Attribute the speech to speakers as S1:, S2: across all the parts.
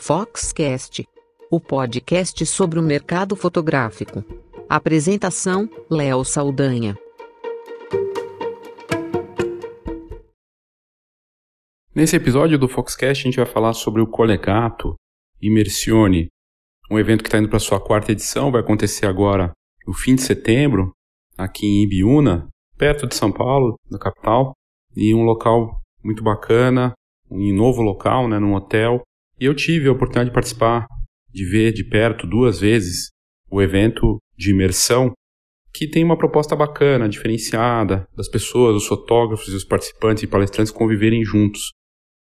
S1: Foxcast, o podcast sobre o mercado fotográfico. Apresentação: Léo Saldanha.
S2: Nesse episódio do Foxcast, a gente vai falar sobre o Colegato Immersione, um evento que está indo para sua quarta edição, vai acontecer agora no fim de setembro, aqui em Ibiúna, perto de São Paulo, da capital, e um local muito bacana, um novo local, né, num hotel. Eu tive a oportunidade de participar, de ver de perto duas vezes o evento de imersão, que tem uma proposta bacana, diferenciada, das pessoas, os fotógrafos e os participantes e palestrantes conviverem juntos.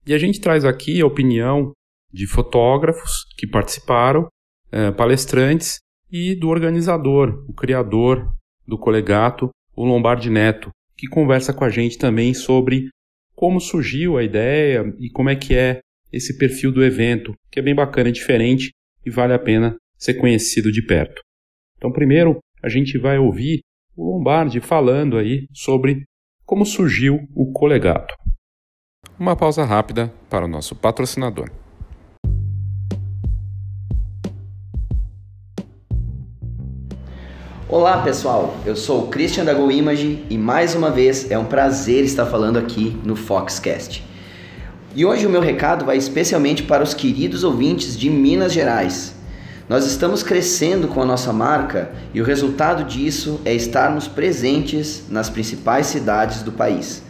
S2: E a gente traz aqui a opinião de fotógrafos que participaram, eh, palestrantes e do organizador, o criador do Colegato, o Lombardi Neto, que conversa com a gente também sobre como surgiu a ideia e como é que é esse perfil do evento, que é bem bacana, é diferente e vale a pena ser conhecido de perto. Então, primeiro, a gente vai ouvir o Lombardi falando aí sobre como surgiu o Colegato. Uma pausa rápida para o nosso patrocinador.
S3: Olá pessoal, eu sou o Christian da Go Image e mais uma vez é um prazer estar falando aqui no Foxcast. E hoje o meu recado vai especialmente para os queridos ouvintes de Minas Gerais. Nós estamos crescendo com a nossa marca e o resultado disso é estarmos presentes nas principais cidades do país.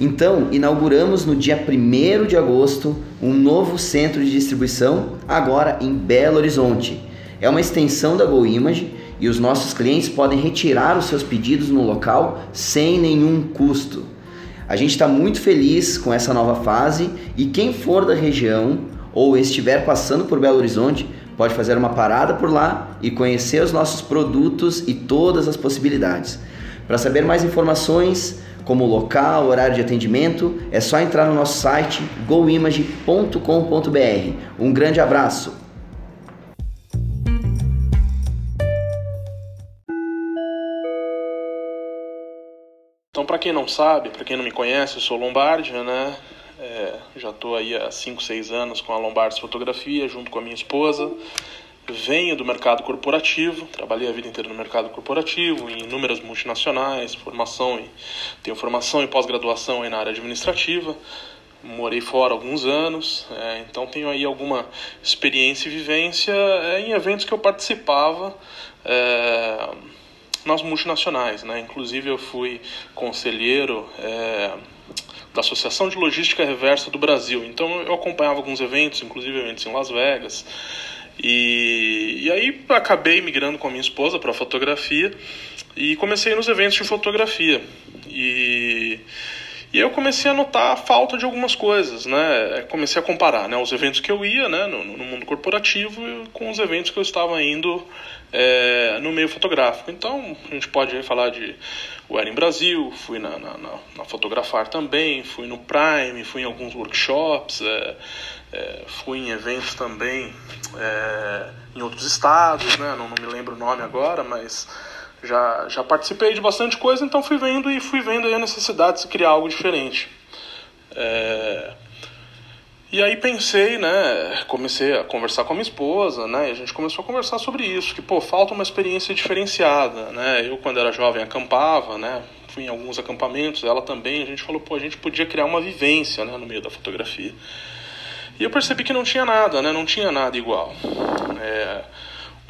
S3: Então, inauguramos no dia 1 de agosto um novo centro de distribuição, agora em Belo Horizonte. É uma extensão da Go Image e os nossos clientes podem retirar os seus pedidos no local sem nenhum custo. A gente está muito feliz com essa nova fase e quem for da região ou estiver passando por Belo Horizonte pode fazer uma parada por lá e conhecer os nossos produtos e todas as possibilidades. Para saber mais informações, como local, horário de atendimento, é só entrar no nosso site goimage.com.br. Um grande abraço!
S4: Então, para quem não sabe, para quem não me conhece, eu sou Lombardi, né? É, já estou aí há 5, 6 anos com a Lombardi Fotografia, junto com a minha esposa. Venho do mercado corporativo, trabalhei a vida inteira no mercado corporativo, em inúmeras multinacionais, formação em, tenho formação em pós-graduação na área administrativa, morei fora alguns anos, é, então tenho aí alguma experiência e vivência é, em eventos que eu participava. Nas multinacionais, né? Inclusive eu fui conselheiro é, da Associação de Logística Reversa do Brasil. Então eu acompanhava alguns eventos, inclusive eventos em Las Vegas. E, e aí acabei migrando com a minha esposa para fotografia e comecei nos eventos de fotografia. E e eu comecei a notar a falta de algumas coisas, né? Comecei a comparar né, os eventos que eu ia né, no, no mundo corporativo com os eventos que eu estava indo é, no meio fotográfico. Então, a gente pode falar de Wedding Brasil, fui na, na, na, na, Fotografar também, fui no Prime, fui em alguns workshops, é, é, fui em eventos também é, em outros estados, né? Não, não me lembro o nome agora, mas já, já participei de bastante coisa, então fui vendo e fui vendo a necessidade de se criar algo diferente. É... E aí pensei, né, comecei a conversar com a minha esposa, né, e a gente começou a conversar sobre isso, que, pô, falta uma experiência diferenciada, né, eu quando era jovem acampava, né, fui em alguns acampamentos, ela também, a gente falou, pô, a gente podia criar uma vivência, né, no meio da fotografia. E eu percebi que não tinha nada, né, não tinha nada igual. É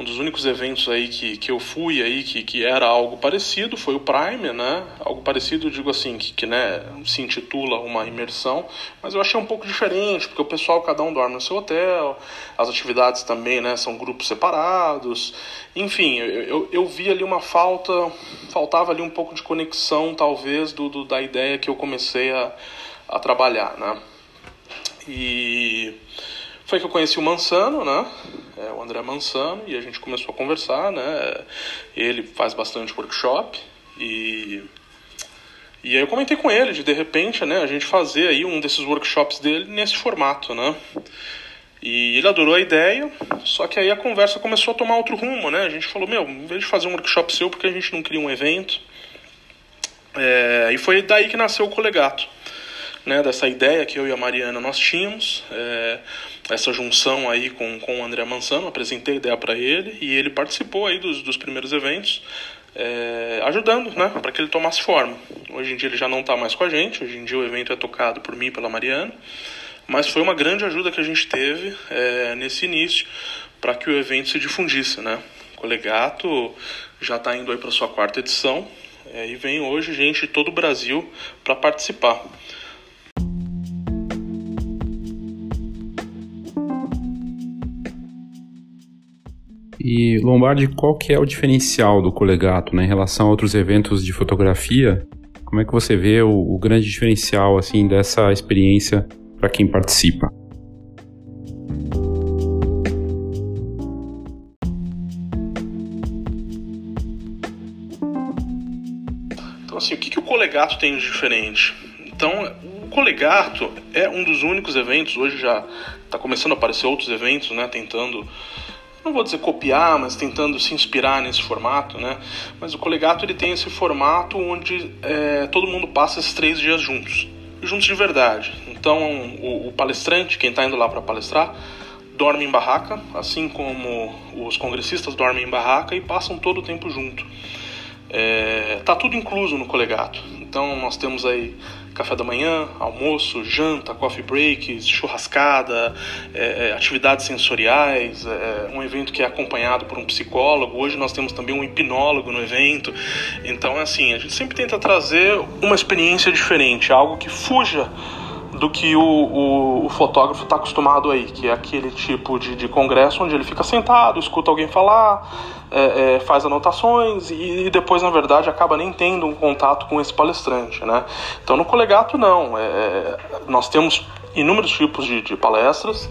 S4: um dos únicos eventos aí que, que eu fui aí que, que era algo parecido foi o Prime, né? Algo parecido, digo assim, que, que né, se intitula uma imersão, mas eu achei um pouco diferente, porque o pessoal cada um dorme no seu hotel, as atividades também, né, são grupos separados. Enfim, eu, eu, eu vi ali uma falta, faltava ali um pouco de conexão, talvez, do, do da ideia que eu comecei a, a trabalhar, né? E foi que eu conheci o Mansano, né? É, o André Mansano, e a gente começou a conversar, né? Ele faz bastante workshop e e aí eu comentei com ele de de repente, né, a gente fazer aí um desses workshops dele nesse formato, né? E ele adorou a ideia, só que aí a conversa começou a tomar outro rumo, né? A gente falou, meu, em vez de fazer um workshop seu, porque a gente não queria um evento. É, e foi daí que nasceu o Colegato. né, dessa ideia que eu e a Mariana nós tínhamos, é, essa junção aí com, com o André Mansano, apresentei a ideia para ele e ele participou aí dos, dos primeiros eventos, é, ajudando, né, para que ele tomasse forma. Hoje em dia ele já não está mais com a gente, hoje em dia o evento é tocado por mim e pela Mariana, mas foi uma grande ajuda que a gente teve é, nesse início para que o evento se difundisse, né. O Colegato já está indo aí para sua quarta edição é, e vem hoje gente de todo o Brasil para participar.
S2: E Lombardi, qual que é o diferencial do Colegato né, em relação a outros eventos de fotografia? Como é que você vê o, o grande diferencial assim dessa experiência para quem participa?
S4: Então assim, o que, que o Colegato tem de diferente? Então, o Colegato é um dos únicos eventos, hoje já está começando a aparecer outros eventos, né, tentando não vou dizer copiar, mas tentando se inspirar nesse formato, né? Mas o Colegato ele tem esse formato onde é, todo mundo passa esses três dias juntos, juntos de verdade. Então o, o palestrante, quem está indo lá para palestrar, dorme em barraca, assim como os congressistas dormem em barraca e passam todo o tempo junto. É, tá tudo incluso no Colegato. Então nós temos aí café da manhã, almoço, janta, coffee breaks, churrascada, é, é, atividades sensoriais, é, um evento que é acompanhado por um psicólogo. Hoje nós temos também um hipnólogo no evento. Então, assim, a gente sempre tenta trazer uma experiência diferente, algo que fuja do que o, o, o fotógrafo está acostumado aí, que é aquele tipo de, de congresso onde ele fica sentado, escuta alguém falar, é, é, faz anotações e, e, depois, na verdade, acaba nem tendo um contato com esse palestrante. Né? Então, no Colegato, não. É, é nós temos inúmeros tipos de, de palestras.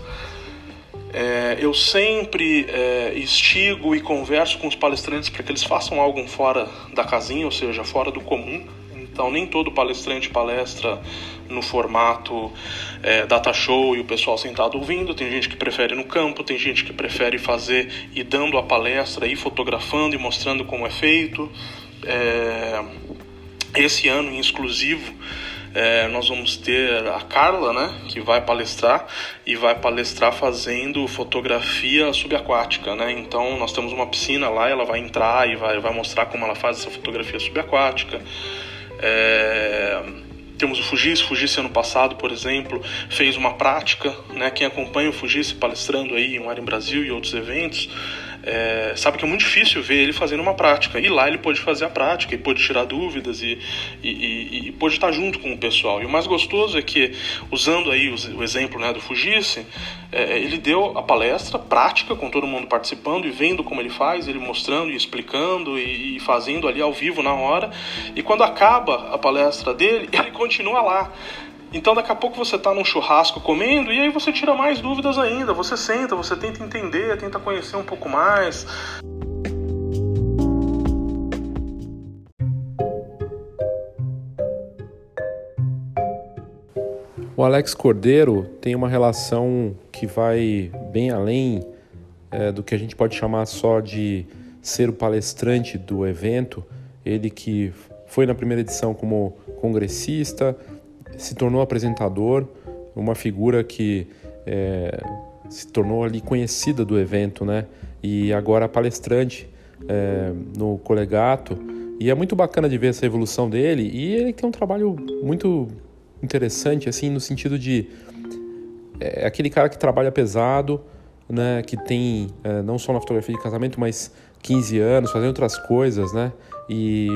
S4: É, eu sempre é, estigo e converso com os palestrantes para que eles façam algo fora da casinha, ou seja, fora do comum. Então, nem todo palestrante palestra no formato é, data show e o pessoal sentado ouvindo. Tem gente que prefere no campo, tem gente que prefere fazer e dando a palestra e fotografando e mostrando como é feito. É, esse ano em exclusivo. É, nós vamos ter a Carla, né, que vai palestrar e vai palestrar fazendo fotografia subaquática, né? Então nós temos uma piscina lá, ela vai entrar e vai, vai mostrar como ela faz essa fotografia subaquática. É, temos o Fugisse, Fugisse ano passado, por exemplo, fez uma prática, né? Quem acompanha o Fugisse palestrando aí em Ar em Brasil e outros eventos, é, sabe que é muito difícil ver ele fazendo uma prática. E lá ele pôde fazer a prática, e pôde tirar dúvidas e, e, e, e pôde estar junto com o pessoal. E o mais gostoso é que, usando aí o, o exemplo né, do Fugisse, é, ele deu a palestra prática, com todo mundo participando e vendo como ele faz, ele mostrando e explicando e, e fazendo ali ao vivo na hora. E quando acaba a palestra dele, ele continua lá. Então daqui a pouco você está num churrasco comendo e aí você tira mais dúvidas ainda. Você senta, você tenta entender, tenta conhecer um pouco mais.
S2: O Alex Cordeiro tem uma relação que vai bem além é, do que a gente pode chamar só de ser o palestrante do evento. Ele que foi na primeira edição como congressista, se tornou apresentador, uma figura que é, se tornou ali conhecida do evento, né? E agora palestrante é, no Colegato. E é muito bacana de ver essa evolução dele. E ele tem um trabalho muito interessante, assim, no sentido de é aquele cara que trabalha pesado, né? Que tem é, não só na fotografia de casamento, mas 15 anos, fazendo outras coisas, né? E,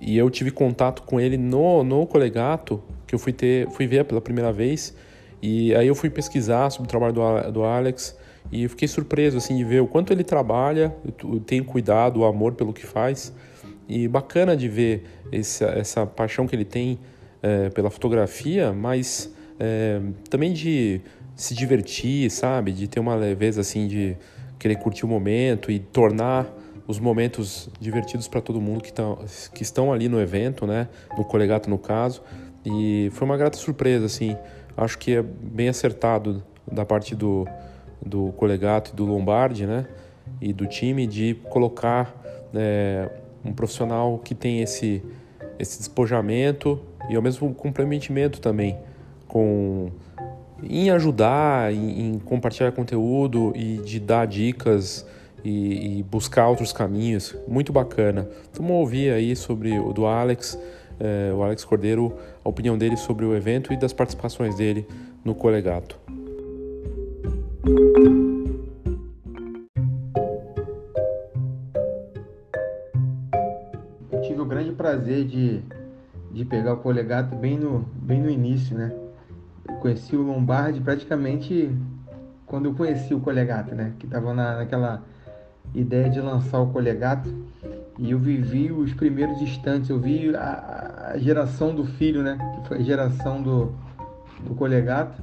S2: e eu tive contato com ele no, no Colegato que eu fui ter, fui ver pela primeira vez. E aí eu fui pesquisar sobre o trabalho do, do Alex e fiquei surpreso assim de ver o quanto ele trabalha, tem cuidado, o amor pelo que faz. E bacana de ver essa, essa paixão que ele tem é, pela fotografia, mas é, também de se divertir, sabe, de ter uma leveza assim de querer curtir o momento e tornar os momentos divertidos para todo mundo que, tá, que estão ali no evento, né, no colegato no caso. E foi uma grata surpresa, assim. Acho que é bem acertado da parte do, do Colegato e do Lombardi, né? E do time de colocar é, um profissional que tem esse, esse despojamento e ao mesmo comprometimento também com em ajudar, em, em compartilhar conteúdo e de dar dicas e, e, buscar outros caminhos. Muito bacana. Vamos ouvir aí sobre o do Alex, é, o Alex Cordeiro, a opinião dele sobre o evento e das participações dele no Colegato.
S5: Eu tive o grande prazer de, de pegar o Colegato bem no, bem no início, né? Eu conheci o Lombardi praticamente quando eu conheci o Colegato, né? Que estava na, naquela ideia de lançar o Colegato e eu vivi os primeiros instantes, eu vi a, a geração do filho, né? Que foi a geração do, do Colegato.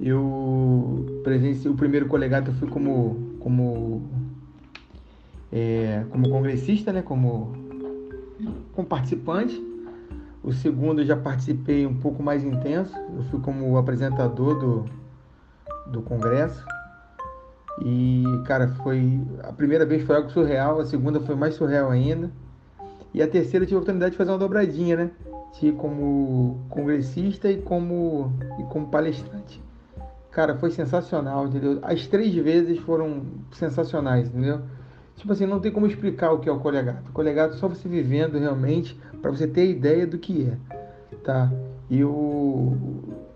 S5: Eu presenciei o primeiro Colegato, eu fui como, como, é, como congressista, né? Como, como participante. O segundo eu já participei um pouco mais intenso, eu fui como apresentador do, do congresso. E, cara, foi. A primeira vez foi algo surreal, a segunda foi mais surreal ainda. E a terceira eu tive a oportunidade de fazer uma dobradinha, né? Tive como congressista e como, e como palestrante. Cara, foi sensacional, entendeu? As três vezes foram sensacionais, entendeu? Tipo assim, não tem como explicar o que é o colegato. O é só você vivendo realmente para você ter ideia do que é, tá? E eu,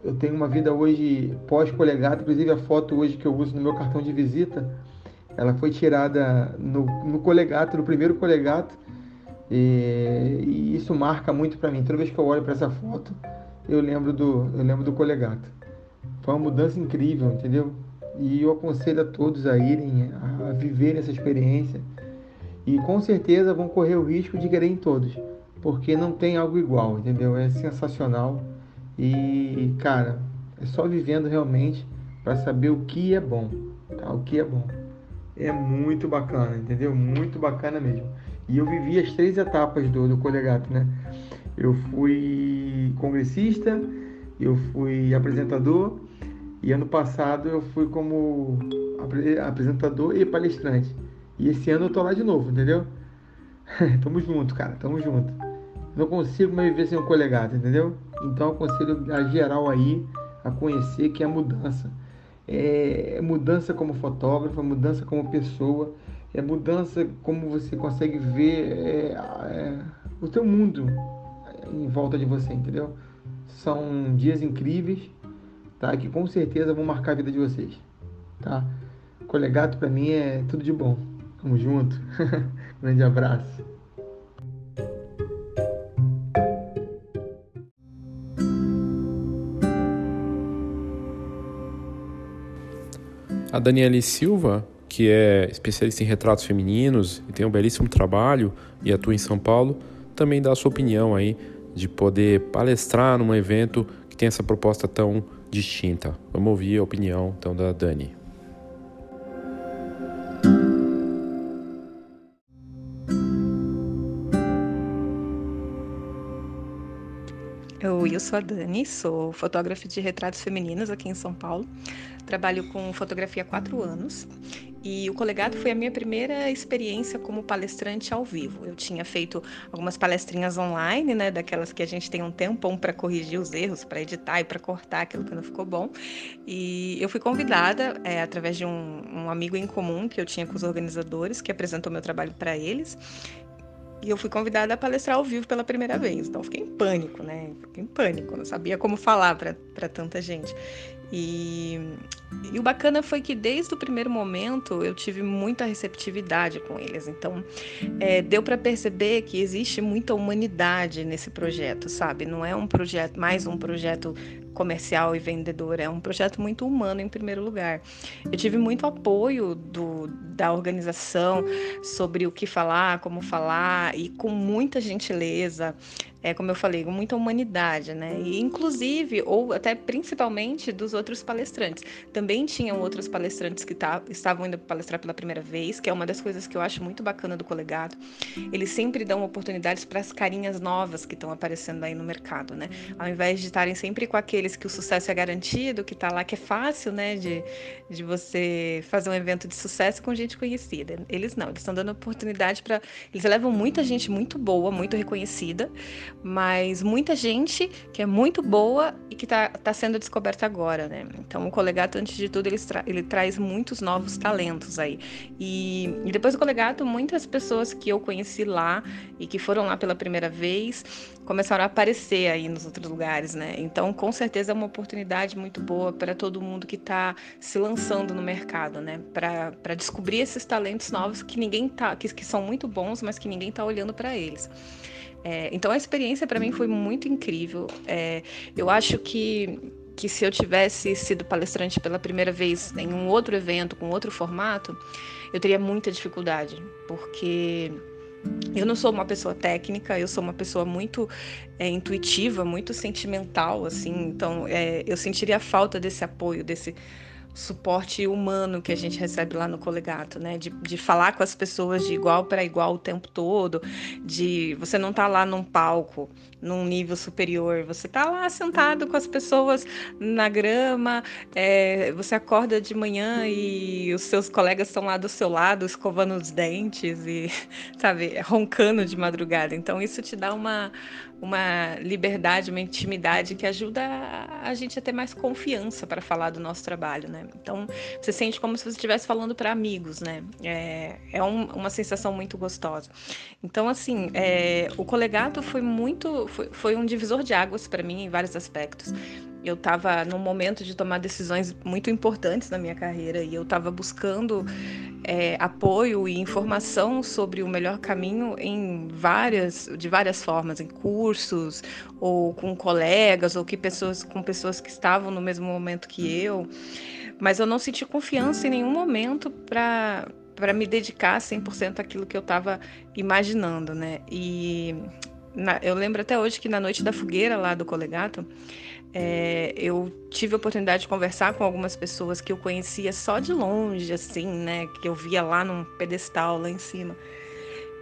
S5: eu tenho uma vida hoje pós-colegato, inclusive a foto hoje que eu uso no meu cartão de visita, ela foi tirada no, no colegato, no primeiro colegato, e, e isso marca muito para mim. Toda vez que eu olho para essa foto, eu lembro do, eu lembro do colegato. Foi uma mudança incrível, entendeu? E eu aconselho a todos a irem, a viverem essa experiência. E com certeza vão correr o risco de querer em todos, porque não tem algo igual, entendeu? É sensacional. E, cara, é só vivendo realmente para saber o que é bom, tá? O que é bom. É muito bacana, entendeu? Muito bacana mesmo. E eu vivi as três etapas do, do Colegato, né? Eu fui congressista, eu fui apresentador e ano passado eu fui como apresentador e palestrante. E esse ano eu tô lá de novo, entendeu? tamo junto, cara, tamo junto. Não consigo mais viver sem um colegato, entendeu? Então aconselho a geral aí a conhecer que é mudança. É, é mudança como fotógrafo, é mudança como pessoa, é mudança como você consegue ver é, é, o teu mundo em volta de você, entendeu? São dias incríveis, tá? Que com certeza vão marcar a vida de vocês, tá? Colegato para mim é tudo de bom. Tamo junto. Grande abraço.
S2: A Daniele Silva, que é especialista em retratos femininos e tem um belíssimo trabalho e atua em São Paulo, também dá a sua opinião aí de poder palestrar num evento que tem essa proposta tão distinta. Vamos ouvir a opinião então da Dani.
S6: Oi, eu sou a Dani, sou fotógrafa de retratos femininos aqui em São Paulo. Trabalho com fotografia há quatro anos e o Colegato foi a minha primeira experiência como palestrante ao vivo. Eu tinha feito algumas palestrinhas online, né, daquelas que a gente tem um tempão para corrigir os erros, para editar e para cortar aquilo que não ficou bom. E eu fui convidada é, através de um, um amigo em comum que eu tinha com os organizadores, que apresentou meu trabalho para eles. E eu fui convidada a palestrar ao vivo pela primeira vez. Então, fiquei em pânico, né? Fiquei em pânico, não sabia como falar para tanta gente. E, e, o bacana foi que desde o primeiro momento eu tive muita receptividade com eles. Então, é, deu para perceber que existe muita humanidade nesse projeto, sabe? Não é um projeto, mais um projeto comercial e vendedor, é um projeto muito humano em primeiro lugar. Eu tive muito apoio do, da organização sobre o que falar, como falar e com muita gentileza é, como eu falei, com muita humanidade, né? E inclusive, ou até principalmente dos outros palestrantes. Também tinham outros palestrantes que tá, estavam indo palestrar pela primeira vez, que é uma das coisas que eu acho muito bacana do colegado. Eles sempre dão oportunidades para as carinhas novas que estão aparecendo aí no mercado, né? Ao invés de estarem sempre com aqueles que o sucesso é garantido, que está lá, que é fácil, né, de, de você fazer um evento de sucesso com gente conhecida. Eles não, eles estão dando oportunidade para. Eles levam muita gente muito boa, muito reconhecida, mas muita gente que é muito boa e que está tá sendo descoberta agora, né? Então o Colegato, antes de tudo, ele, tra ele traz muitos novos talentos aí. E, e depois do Colegato, muitas pessoas que eu conheci lá e que foram lá pela primeira vez começaram a aparecer aí nos outros lugares, né? Então, com certeza é uma oportunidade muito boa para todo mundo que está se lançando no mercado, né? Para descobrir esses talentos novos que ninguém tá, que, que são muito bons, mas que ninguém está olhando para eles. É, então a experiência para mim foi muito incrível. É, eu acho que que se eu tivesse sido palestrante pela primeira vez em um outro evento com outro formato, eu teria muita dificuldade, porque eu não sou uma pessoa técnica, eu sou uma pessoa muito é, intuitiva, muito sentimental, assim. Então, é, eu sentiria falta desse apoio, desse suporte humano que a gente recebe lá no colegato, né? De, de falar com as pessoas de igual para igual o tempo todo, de você não tá lá num palco, num nível superior, você tá lá sentado com as pessoas na grama, é, você acorda de manhã e os seus colegas estão lá do seu lado, escovando os dentes e, sabe, roncando de madrugada. Então isso te dá uma, uma liberdade, uma intimidade que ajuda a, gente a ter mais confiança para falar do nosso trabalho, né? Então, você sente como se você estivesse falando para amigos, né? É, é um, uma sensação muito gostosa. Então, assim, é, o colegato foi muito, foi, foi um divisor de águas para mim em vários aspectos eu estava num momento de tomar decisões muito importantes na minha carreira e eu estava buscando é, apoio e informação sobre o melhor caminho em várias, de várias formas, em cursos ou com colegas ou que pessoas, com pessoas que estavam no mesmo momento que eu, mas eu não senti confiança em nenhum momento para para me dedicar 100% àquilo que eu estava imaginando, né? E na, eu lembro até hoje que na noite da fogueira lá do colegato, é, eu tive a oportunidade de conversar com algumas pessoas que eu conhecia só de longe, assim, né? Que eu via lá num pedestal lá em cima.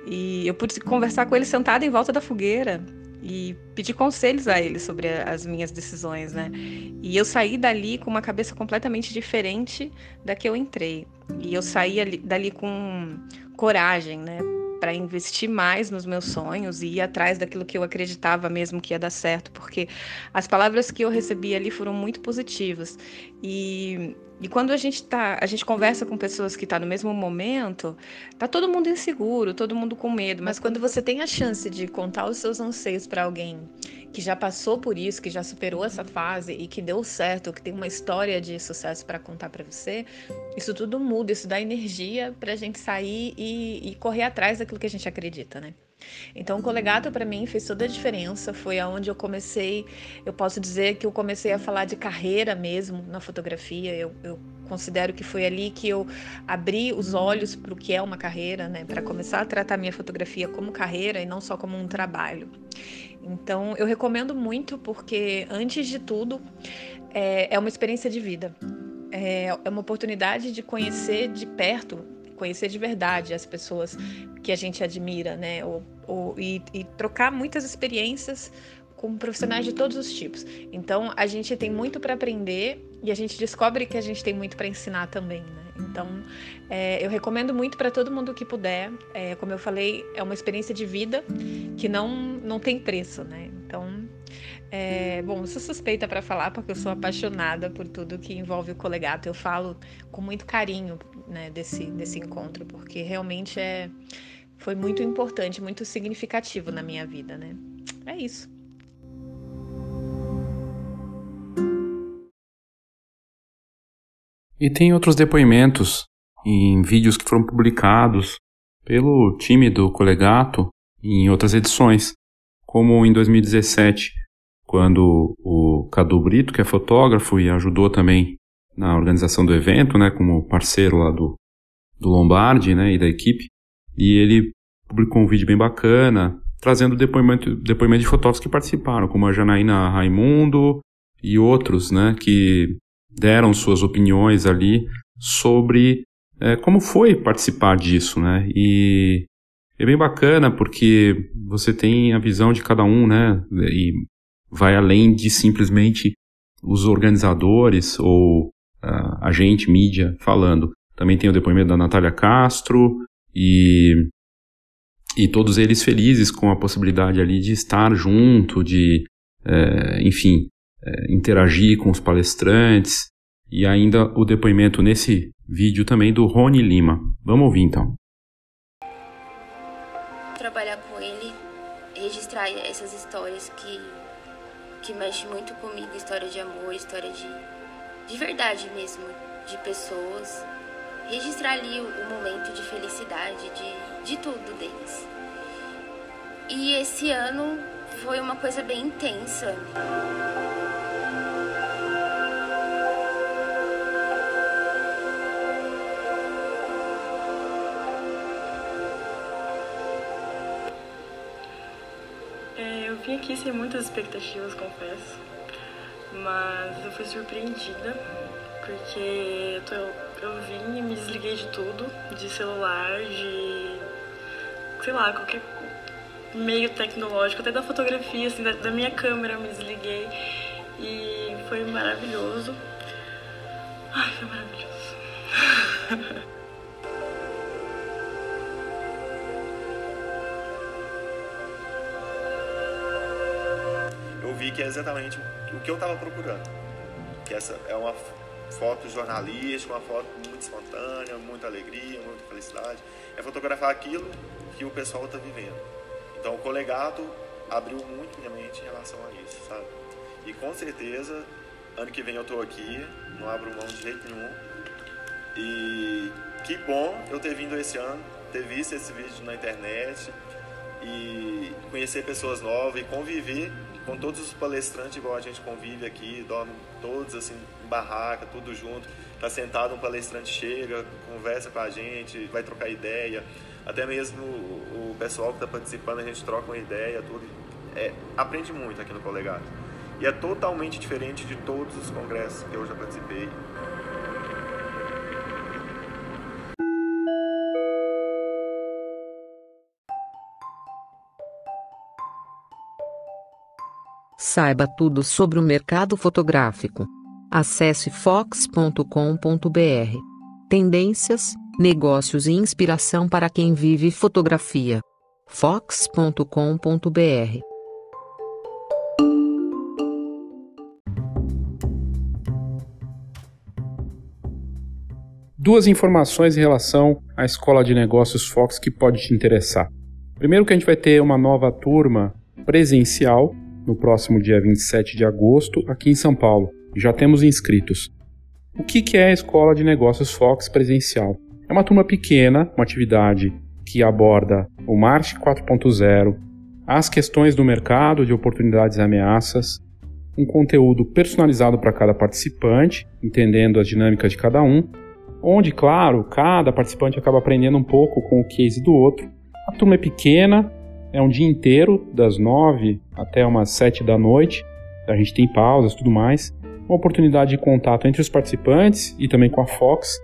S6: E eu pude conversar com eles sentada em volta da fogueira e pedir conselhos a eles sobre as minhas decisões, né? E eu saí dali com uma cabeça completamente diferente da que eu entrei. E eu saí dali com coragem, né? Para investir mais nos meus sonhos e ir atrás daquilo que eu acreditava mesmo que ia dar certo, porque as palavras que eu recebi ali foram muito positivas. E, e quando a gente tá, a gente conversa com pessoas que estão tá no mesmo momento, tá todo mundo inseguro, todo mundo com medo, mas quando você tem a chance de contar os seus anseios para alguém que já passou por isso, que já superou essa fase e que deu certo, que tem uma história de sucesso para contar para você, isso tudo muda, isso dá energia para a gente sair e, e, correr atrás daquilo que a gente acredita, né? Então, o colegato para mim fez toda a diferença. Foi aonde eu comecei, eu posso dizer que eu comecei a falar de carreira mesmo na fotografia. Eu, eu considero que foi ali que eu abri os olhos para o que é uma carreira, né? Para começar a tratar minha fotografia como carreira e não só como um trabalho. Então, eu recomendo muito porque, antes de tudo, é, é uma experiência de vida. É, é uma oportunidade de conhecer de perto, conhecer de verdade as pessoas que a gente admira, né? Ou, ou, e, e trocar muitas experiências com profissionais de todos os tipos. Então, a gente tem muito para aprender e a gente descobre que a gente tem muito para ensinar também, né? Então, é, eu recomendo muito para todo mundo que puder. É, como eu falei, é uma experiência de vida que não, não tem preço, né? Então, é, bom, eu sou suspeita para falar porque eu sou apaixonada por tudo que envolve o colegato. Eu falo com muito carinho né, desse, desse encontro, porque realmente é, foi muito importante, muito significativo na minha vida, né? É isso.
S2: E tem outros depoimentos em vídeos que foram publicados pelo time do Colegato em outras edições, como em 2017, quando o Cadu Brito, que é fotógrafo e ajudou também na organização do evento, né, como parceiro lá do, do Lombardi, né, e da equipe, e ele publicou um vídeo bem bacana, trazendo depoimento, depoimento de fotógrafos que participaram, como a Janaína Raimundo e outros, né, que deram suas opiniões ali sobre é, como foi participar disso, né? E é bem bacana porque você tem a visão de cada um, né? E vai além de simplesmente os organizadores ou uh, a gente, mídia, falando. Também tem o depoimento da Natália Castro e e todos eles felizes com a possibilidade ali de estar junto, de, é, enfim, é, interagir com os palestrantes e ainda o depoimento nesse vídeo também do Rony Lima. Vamos ouvir então.
S7: Trabalhar com ele, registrar essas histórias que, que mexem muito comigo, história de amor, história de, de verdade mesmo, de pessoas registrar ali o, o momento de felicidade, de, de tudo deles. E esse ano foi uma coisa bem intensa.
S8: É, eu vim aqui sem muitas expectativas, confesso, mas eu fui surpreendida porque eu tô eu vim e me desliguei de tudo, de celular, de sei lá, qualquer meio tecnológico, até da fotografia, assim, da, da minha câmera eu me desliguei e foi maravilhoso. Ai, foi maravilhoso.
S9: eu vi que é exatamente o que eu estava procurando. Que essa é uma foto jornalística, uma foto muito espontânea, muita alegria, muita felicidade. É fotografar aquilo que o pessoal está vivendo. Então o colegato abriu muito minha mente em relação a isso, sabe? E com certeza, ano que vem eu estou aqui, não abro mão de jeito nenhum. E que bom eu ter vindo esse ano, ter visto esse vídeo na internet e conhecer pessoas novas e conviver com todos os palestrantes igual a gente convive aqui, dorme todos assim em barraca, tudo junto. Tá sentado um palestrante chega, conversa com a gente, vai trocar ideia. Até mesmo o pessoal que está participando, a gente troca uma ideia, tudo. É, aprende muito aqui no Colegato. E é totalmente diferente de todos os congressos que eu já participei.
S1: Saiba tudo sobre o mercado fotográfico. Acesse fox.com.br. Tendências, negócios e inspiração para quem vive fotografia. fox.com.br.
S2: Duas informações em relação à Escola de Negócios Fox que pode te interessar. Primeiro que a gente vai ter uma nova turma presencial no próximo dia 27 de agosto, aqui em São Paulo. Já temos inscritos. O que é a Escola de Negócios Fox presencial? É uma turma pequena, uma atividade que aborda o March 4.0, as questões do mercado de oportunidades e ameaças, um conteúdo personalizado para cada participante, entendendo as dinâmicas de cada um, onde, claro, cada participante acaba aprendendo um pouco com o case do outro. A turma é pequena, é um dia inteiro, das nove até umas sete da noite. A gente tem pausas tudo mais. Uma oportunidade de contato entre os participantes e também com a Fox.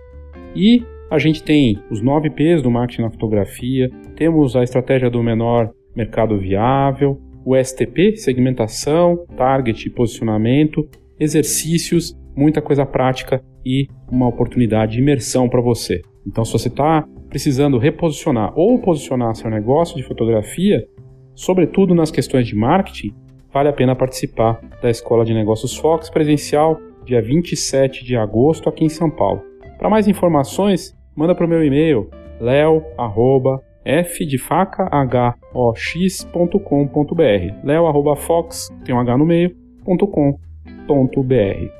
S2: E a gente tem os nove P's do marketing na fotografia, temos a estratégia do menor mercado viável, o STP, segmentação, target e posicionamento, exercícios, muita coisa prática e uma oportunidade de imersão para você. Então, se você está precisando reposicionar ou posicionar seu negócio de fotografia, sobretudo nas questões de marketing, vale a pena participar da Escola de Negócios Fox presencial, dia 27 de agosto, aqui em São Paulo. Para mais informações, manda para o meu e-mail leo@f de faca h-o-x.com.br leo@fox tem um h no meio .com.br.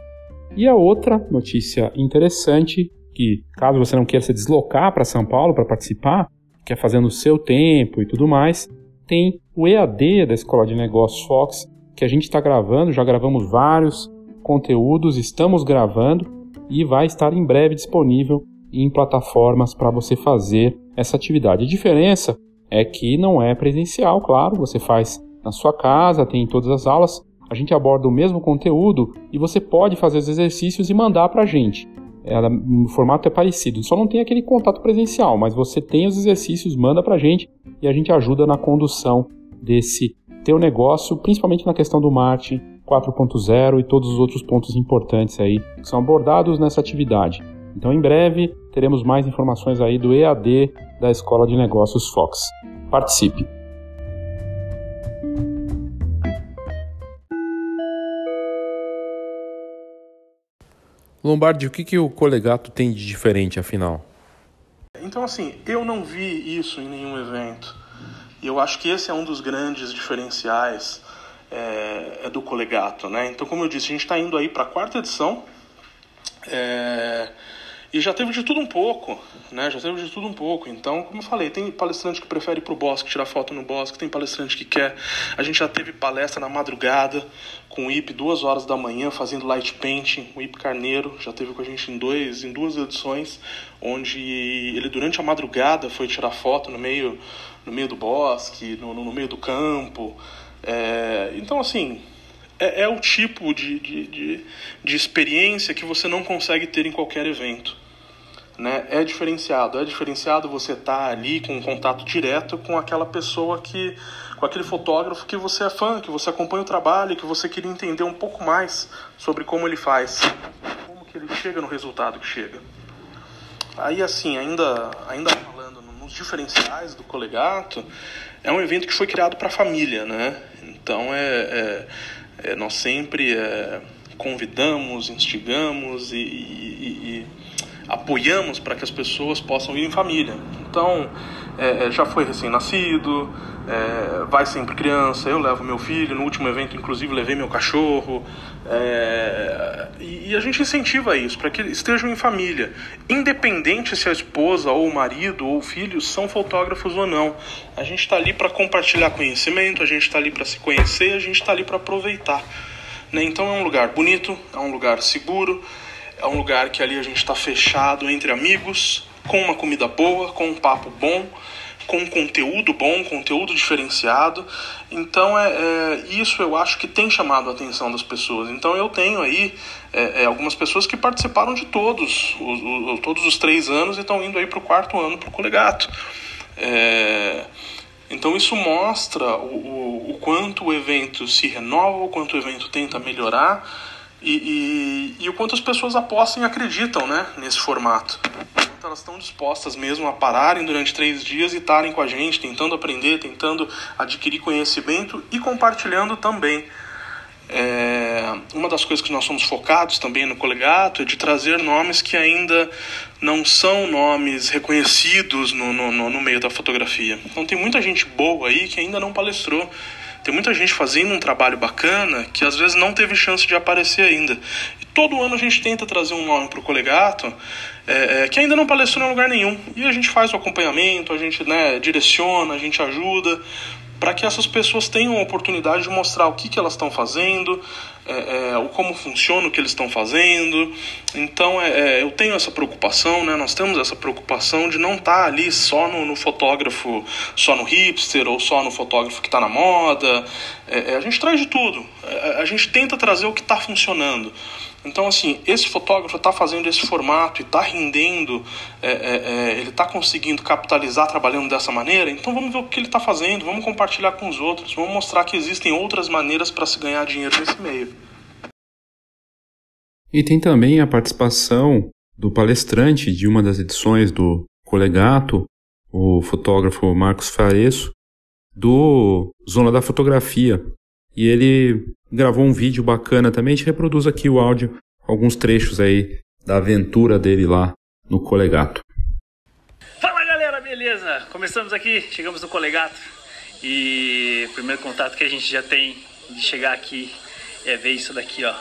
S2: E a outra notícia interessante que, caso você não queira se deslocar para São Paulo para participar, quer fazer no seu tempo e tudo mais, tem o EAD da Escola de Negócios Fox, que a gente está gravando, já gravamos vários conteúdos, estamos gravando e vai estar em breve disponível em plataformas para você fazer essa atividade. A diferença é que não é presencial, claro, você faz na sua casa, tem todas as aulas, a gente aborda o mesmo conteúdo e você pode fazer os exercícios e mandar para a gente ela, o formato é parecido, só não tem aquele contato presencial, mas você tem os exercícios, manda pra gente e a gente ajuda na condução desse teu negócio, principalmente na questão do marketing 4.0 e todos os outros pontos importantes aí que são abordados nessa atividade. Então, em breve, teremos mais informações aí do EAD da Escola de Negócios Fox. Participe! Lombardi, o que, que o colegato tem de diferente, afinal?
S4: Então, assim, eu não vi isso em nenhum evento. E eu acho que esse é um dos grandes diferenciais é, é do colegato, né? Então, como eu disse, a gente está indo aí para a quarta edição. É, e já teve de tudo um pouco, né? Já teve de tudo um pouco. Então, como eu falei, tem palestrante que prefere ir pro bosque, tirar foto no bosque, tem palestrante que quer. A gente já teve palestra na madrugada com o IP duas horas da manhã fazendo light painting. O IP Carneiro já teve com a gente em dois, em duas edições, onde ele durante a madrugada foi tirar foto no meio, no meio do bosque, no, no meio do campo. É, então, assim, é, é o tipo de, de, de, de experiência que você não consegue ter em qualquer evento né, é diferenciado. É diferenciado você estar tá ali com um contato direto com aquela pessoa que, com aquele fotógrafo que você é fã, que você acompanha o trabalho, que você queria entender um pouco mais sobre como ele faz, como que ele chega no resultado que chega. Aí assim, ainda, ainda falando nos diferenciais do Colegato, é um evento que foi criado para a família, né? Então é, é, é nós sempre é, convidamos, instigamos e, e, e apoiamos para que as pessoas possam ir em família. Então, é, é, já foi recém-nascido, é, vai sempre criança, eu levo meu filho, no último evento, inclusive, levei meu cachorro. É, e, e, a gente incentiva isso, para que estejam em família, independente se a esposa, ou o marido, ou o filho são fotógrafos ou não. A gente está ali para compartilhar conhecimento, a gente está ali para se conhecer, a gente está ali para aproveitar. Né? Então é um lugar bonito, é um lugar seguro, é um lugar que ali a gente está fechado entre amigos, com uma comida boa, com um papo bom, com conteúdo bom, conteúdo diferenciado. Então é, é, isso eu acho que tem chamado a atenção das pessoas. Então eu tenho aí é, é, algumas pessoas que participaram de todos, os, os, todos os três anos e estão indo aí para o quarto ano para o colegato. É, então isso mostra o, o, o quanto o evento se renova, o quanto o evento tenta melhorar e, e, e o quanto as pessoas apostam e acreditam né, nesse formato. Quanto elas estão dispostas mesmo a pararem durante três dias e estarem com a gente, tentando aprender, tentando adquirir conhecimento e compartilhando também. É, uma das coisas que nós somos focados também no Colegato é de trazer nomes que ainda não são nomes reconhecidos no, no, no meio da fotografia. Então tem muita gente boa aí que ainda não palestrou tem muita gente fazendo um trabalho bacana que às vezes não teve chance de aparecer ainda. E todo ano a gente tenta trazer um nome para o colegato é, é, que ainda não palestrou em lugar nenhum. E a gente faz o acompanhamento, a gente né, direciona, a gente ajuda para que essas pessoas tenham a oportunidade de mostrar o que, que elas estão fazendo, é, é, o como funciona o que eles estão fazendo. Então é, é, eu tenho essa preocupação, né? nós temos essa preocupação de não estar tá ali só no, no, fotógrafo, só no hipster ou só no fotógrafo que está na moda. É, é, a gente traz de tudo, a gente tenta trazer o que está funcionando. Então, assim, esse fotógrafo está fazendo esse formato e está rendendo, é, é, é, ele está conseguindo capitalizar trabalhando dessa maneira, então vamos ver o que ele está fazendo, vamos compartilhar com os outros, vamos mostrar que existem outras maneiras para se ganhar dinheiro nesse meio.
S2: E tem também a participação do palestrante de uma das edições do Colegato, o fotógrafo Marcos Faresso, do Zona da Fotografia. E ele gravou um vídeo bacana também. A gente reproduz aqui o áudio, alguns trechos aí da aventura dele lá no Colegato.
S10: Fala galera, beleza? Começamos aqui, chegamos no Colegato e o primeiro contato que a gente já tem de chegar aqui é ver isso daqui, ó.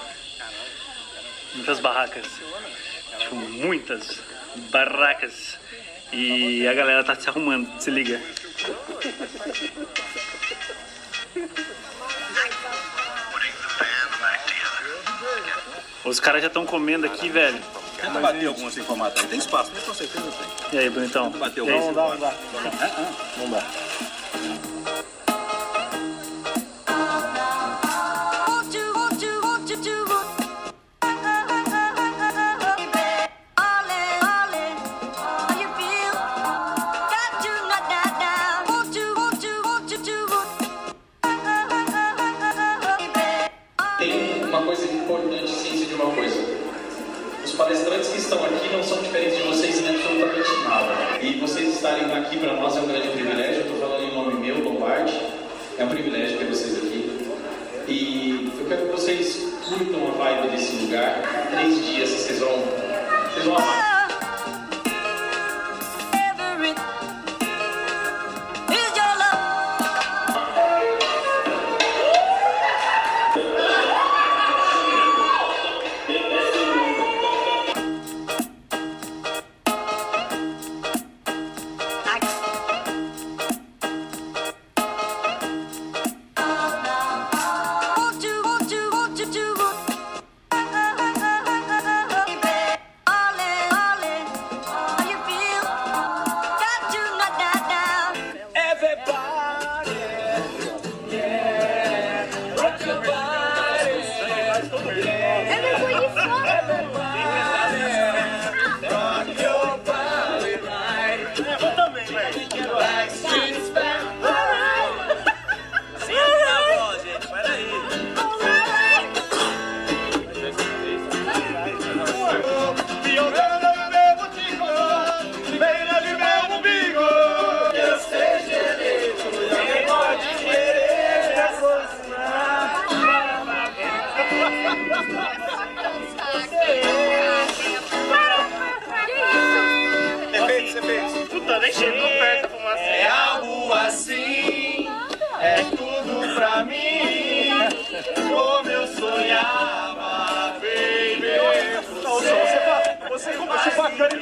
S10: Muitas barracas. Tipo, muitas barracas. E a galera tá se arrumando, se liga. Os caras já estão comendo aqui, velho.
S11: Tenta bater algum assim formato aí. Tem espaço, mas com certeza tem.
S10: E aí, bonitão?
S11: Tenta bater algum. Não,
S10: dá, não dá. Não dá.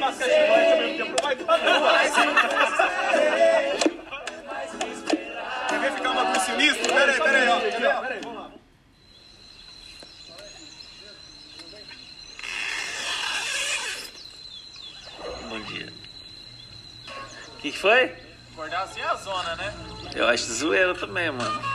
S12: Bacana e basquete ao mesmo tempo, vai Quer ver ficar um bagulho sinistro? Pera aí, pera aí, ó. Pera aí, pera aí, vamos lá.
S10: Bom dia. O que, que foi?
S12: Acordar assim é a zona, né?
S10: Eu acho zoeira também, mano.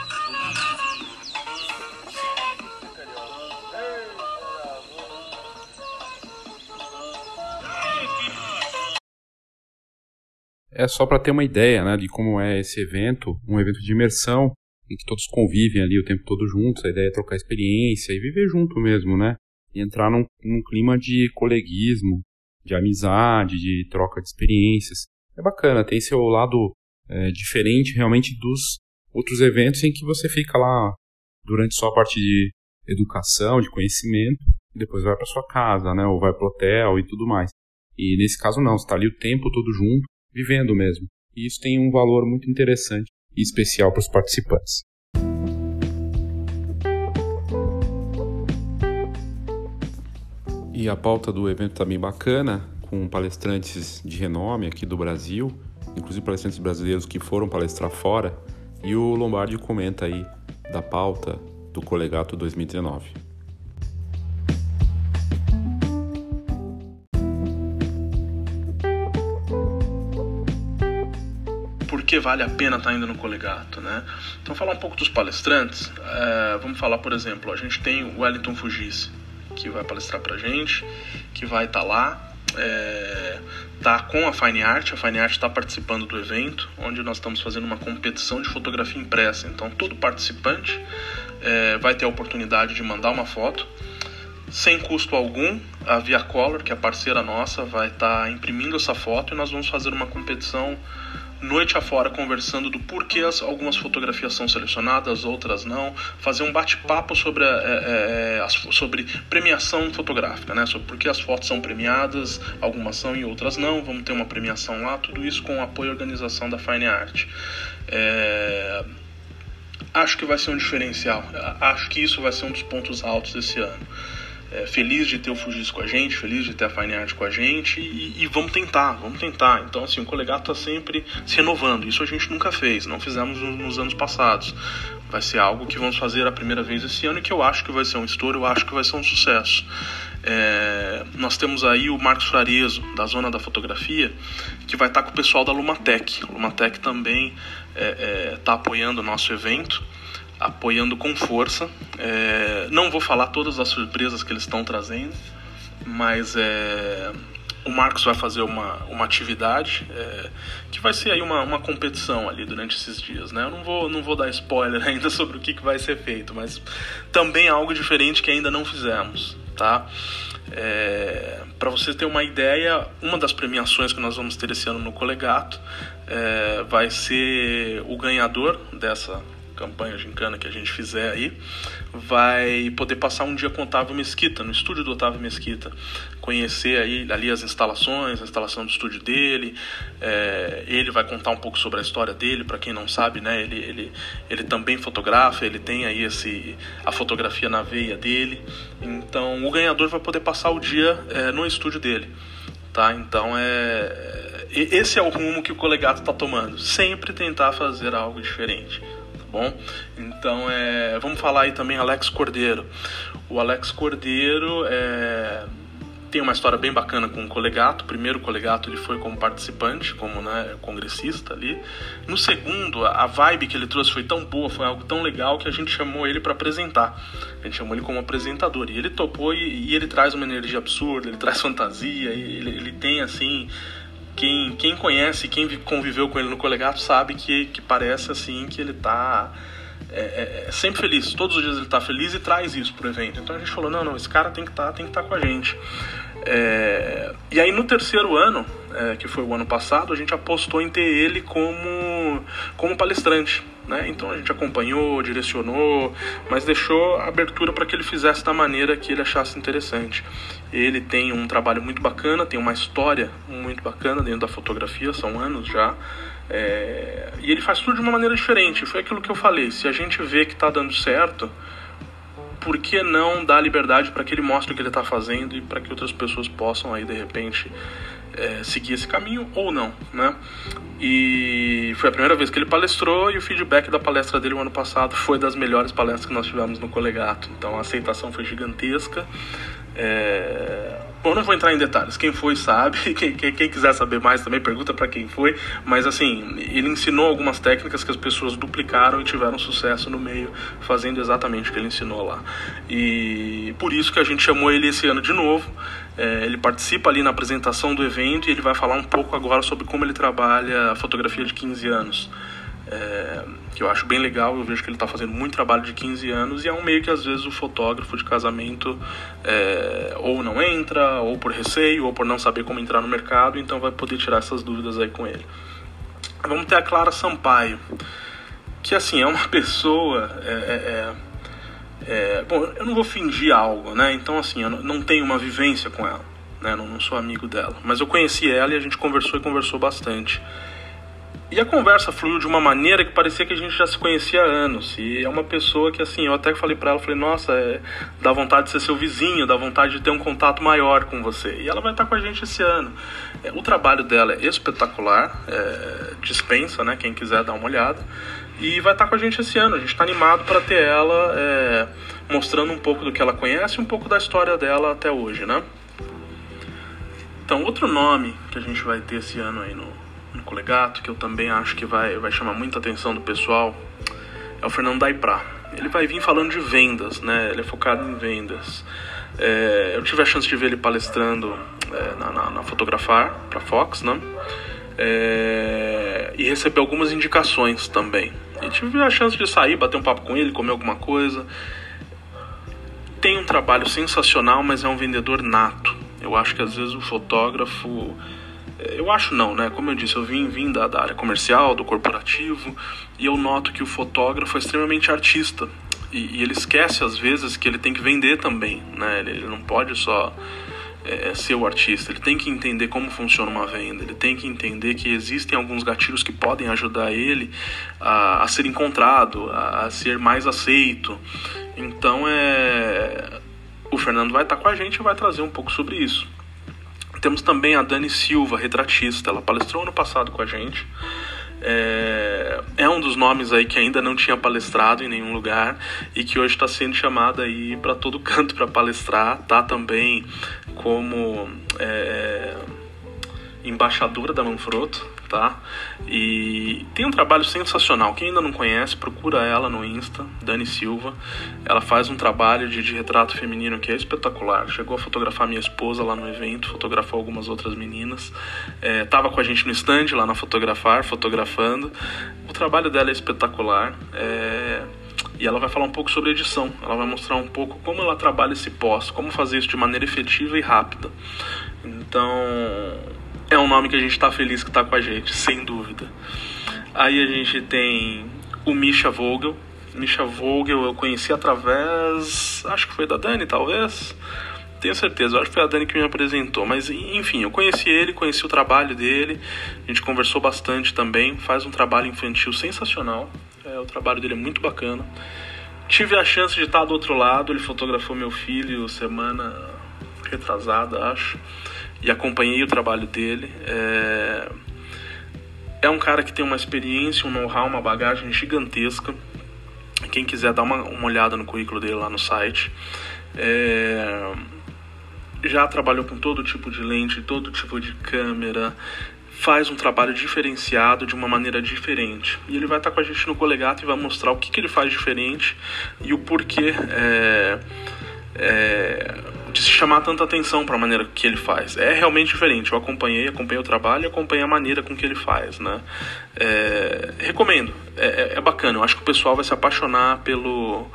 S2: É só para ter uma ideia né, de como é esse evento, um evento de imersão, em que todos convivem ali o tempo todo juntos, a ideia é trocar experiência e viver junto mesmo, né? E entrar num, num clima de coleguismo, de amizade, de troca de experiências. É bacana, tem seu lado é, diferente realmente dos outros eventos em que você fica lá durante só a parte de educação, de conhecimento, e depois vai para sua casa, né? Ou vai para o hotel e tudo mais. E nesse caso não, está ali o tempo todo junto, vivendo mesmo. E isso tem um valor muito interessante e especial para os participantes. E a pauta do evento está bem bacana, com palestrantes de renome aqui do Brasil, inclusive palestrantes brasileiros que foram palestrar fora, e o Lombardi comenta aí da pauta do Colegato 2019.
S4: Que vale a pena estar indo no colegato, né? Então, falar um pouco dos palestrantes, é, vamos falar, por exemplo, a gente tem o Wellington Fugisse, que vai palestrar pra gente, que vai estar lá, é, tá com a Fine Art, a Fine Art está participando do evento, onde nós estamos fazendo uma competição de fotografia impressa. Então, todo participante é, vai ter a oportunidade de mandar uma foto, sem custo algum. A Via Color, que é parceira nossa, vai estar imprimindo essa foto e nós vamos fazer uma competição noite afora conversando do porquê as, algumas fotografias são selecionadas, outras não, fazer um bate-papo sobre, é, é, as, sobre premiação fotográfica, né? sobre por que as fotos são premiadas, algumas são e outras não, vamos ter uma premiação lá, tudo isso com o apoio e organização da Fine Art. É, acho que vai ser um diferencial, acho que isso vai ser um dos pontos altos desse ano. É, feliz de ter o Fugis com a gente, feliz de ter a Fine Art com a gente e, e vamos tentar, vamos tentar. Então, assim, o colegato está sempre se renovando. Isso a gente nunca fez, não fizemos nos anos passados. Vai ser algo que vamos fazer a primeira vez esse ano e que eu acho que vai ser um estouro, eu acho que vai ser um sucesso. É, nós temos aí o Marcos Frarezo, da Zona da Fotografia, que vai estar com o pessoal da Lumatec. A Lumatec também está é, é, tá apoiando o nosso evento apoiando com força. É, não vou falar todas as surpresas que eles estão trazendo, mas é, o Marcos vai fazer uma, uma atividade é, que vai ser aí uma, uma competição ali durante esses dias. Né? Eu não vou, não vou dar spoiler ainda sobre o que, que vai ser feito, mas também é algo diferente que ainda não fizemos. Tá? É, Para vocês terem uma ideia, uma das premiações que nós vamos ter esse ano no Colegato é, vai ser o ganhador dessa campanha gincana que a gente fizer aí, vai poder passar um dia com Otávio Mesquita, no estúdio do Otávio Mesquita, conhecer aí ali as instalações, a instalação do estúdio dele, é, ele vai contar um pouco sobre a história dele, para quem não sabe, né, ele, ele, ele também fotografa, ele tem aí esse, a fotografia na veia dele, então o ganhador vai poder passar o dia é, no estúdio dele, tá, então é, esse é o rumo que o colegato está tomando, sempre tentar fazer algo diferente bom? Então, é, vamos falar aí também Alex Cordeiro. O Alex Cordeiro é, tem uma história bem bacana com o Colegato. O primeiro Colegato ele foi como participante, como né, congressista ali. No segundo, a vibe que ele trouxe foi tão boa, foi algo tão legal que a gente chamou ele para apresentar. A gente chamou ele como apresentador. E ele topou e, e ele traz uma energia absurda, ele traz fantasia, ele, ele tem assim quem, quem conhece, quem conviveu com ele no colegato sabe que, que parece assim que ele tá é, é, é sempre feliz. Todos os dias ele tá feliz e traz isso pro evento. Então a gente falou, não, não, esse cara tem que tá, estar tá com a gente. É, e aí no terceiro ano, é, que foi o ano passado, a gente apostou em ter ele como, como palestrante. Né? Então a gente acompanhou, direcionou, mas deixou abertura para que ele fizesse da maneira que ele achasse interessante. Ele tem um trabalho muito bacana, tem uma história muito bacana dentro da fotografia, são anos já. É... E ele faz tudo de uma maneira diferente. Foi aquilo que eu falei: se a gente vê que está dando certo, por que não dar liberdade para que ele mostre o que ele está fazendo e para que outras pessoas possam aí de repente é, seguir esse caminho ou não, né? E foi a primeira vez que ele palestrou e o feedback da palestra dele no ano passado foi das melhores palestras que nós tivemos no Colegato. Então a aceitação foi gigantesca. É... Bom, não vou entrar em detalhes. Quem foi sabe. Quem, quem, quem quiser saber mais também pergunta para quem foi. Mas assim, ele ensinou algumas técnicas que as pessoas duplicaram e tiveram sucesso no meio, fazendo exatamente o que ele ensinou lá. E por isso que a gente chamou ele esse ano de novo. É, ele participa ali na apresentação do evento e ele vai falar um pouco agora sobre como ele trabalha a fotografia de 15 anos é, que eu acho bem legal. Eu vejo que ele está fazendo muito trabalho de 15 anos e é um meio que às vezes o fotógrafo de casamento é, ou não entra, ou por receio, ou por não saber como entrar no mercado, então vai poder tirar essas dúvidas aí com ele. Vamos ter a Clara Sampaio, que assim é uma pessoa. É, é, é, é bom, eu não vou fingir algo, né? Então assim, eu não tenho uma vivência com ela, né? Não, não sou amigo dela, mas eu conheci ela e a gente conversou e conversou bastante. E a conversa fluiu de uma maneira que parecia que a gente já se conhecia há anos. E é uma pessoa que, assim, eu até falei para ela, falei, nossa, é, dá vontade de ser seu vizinho, dá vontade de ter um contato maior com você. E ela vai estar com a gente esse ano. É, o trabalho dela é espetacular, é, dispensa, né, quem quiser dar uma olhada. E vai estar com a gente esse ano. A gente está animado para ter ela é, mostrando um pouco do que ela conhece, um pouco da história dela até hoje, né? Então, outro nome que a gente vai ter esse ano aí no, no Colegato, que eu também acho que vai, vai chamar muita atenção do pessoal, é o Fernando Daiprá. Ele vai vir falando de vendas, né? Ele é focado em vendas. É, eu tive a chance de ver ele palestrando é, na, na, na, Fotografar, para Fox, né? É, e receber algumas indicações também. E tive a chance de sair, bater um papo com ele, comer alguma coisa. Tem um trabalho sensacional, mas é um vendedor nato. Eu acho que às vezes o fotógrafo eu acho não, né? Como eu disse, eu vim, vim da, da área comercial, do corporativo, e eu noto que o fotógrafo é extremamente artista. E, e ele esquece, às vezes, que ele tem que vender também, né? Ele, ele não pode só é, é, ser o artista, ele tem que entender como funciona uma venda, ele tem que entender que existem alguns gatilhos que podem ajudar ele a, a ser encontrado, a, a ser mais aceito. Então, é... o Fernando vai estar com a gente e vai trazer um pouco sobre isso. Temos também a Dani Silva, retratista. Ela palestrou ano passado com a gente. É, é, um dos nomes aí que ainda não tinha palestrado em nenhum lugar e que hoje está sendo chamada aí para todo canto para palestrar. Tá também como é, embaixadora da Manfrotto tá? E tem um trabalho sensacional. Quem ainda não conhece, procura ela no Insta, Dani Silva. Ela faz um trabalho de, de retrato feminino que é espetacular. Chegou a fotografar minha esposa lá no evento, fotografou algumas outras meninas. É, tava com a gente no stand lá na Fotografar, fotografando. O trabalho dela é espetacular. É e ela vai falar um pouco sobre edição. Ela vai mostrar um pouco como ela trabalha esse pós, como fazer isso de maneira efetiva e rápida. Então, é um nome que a gente está feliz que está com a gente, sem dúvida. Aí a gente tem o Misha Vogel. Misha Vogel eu conheci através, acho que foi da Dani, talvez. Tenho certeza, acho que foi a Dani que me apresentou. Mas enfim, eu conheci ele, conheci o trabalho dele. A gente conversou bastante também. Faz um trabalho infantil sensacional. É, o trabalho dele é muito bacana. Tive a chance de estar do outro lado. Ele fotografou meu filho semana retrasada, acho. E acompanhei o trabalho dele. É, é um cara que tem uma experiência, um know-how, uma bagagem gigantesca. Quem quiser dar uma, uma olhada no currículo dele lá no site. É... Já trabalhou com todo tipo de lente, todo tipo de câmera, faz um trabalho diferenciado de uma maneira diferente. E ele vai estar com a gente no Colegato e vai mostrar o que, que ele faz diferente e o porquê é, é, de se chamar tanta atenção para a maneira que ele faz. É realmente diferente. Eu acompanhei, acompanhei o trabalho acompanhei a maneira com que ele faz. Né? É, recomendo, é, é bacana. Eu acho que o pessoal vai se apaixonar pelo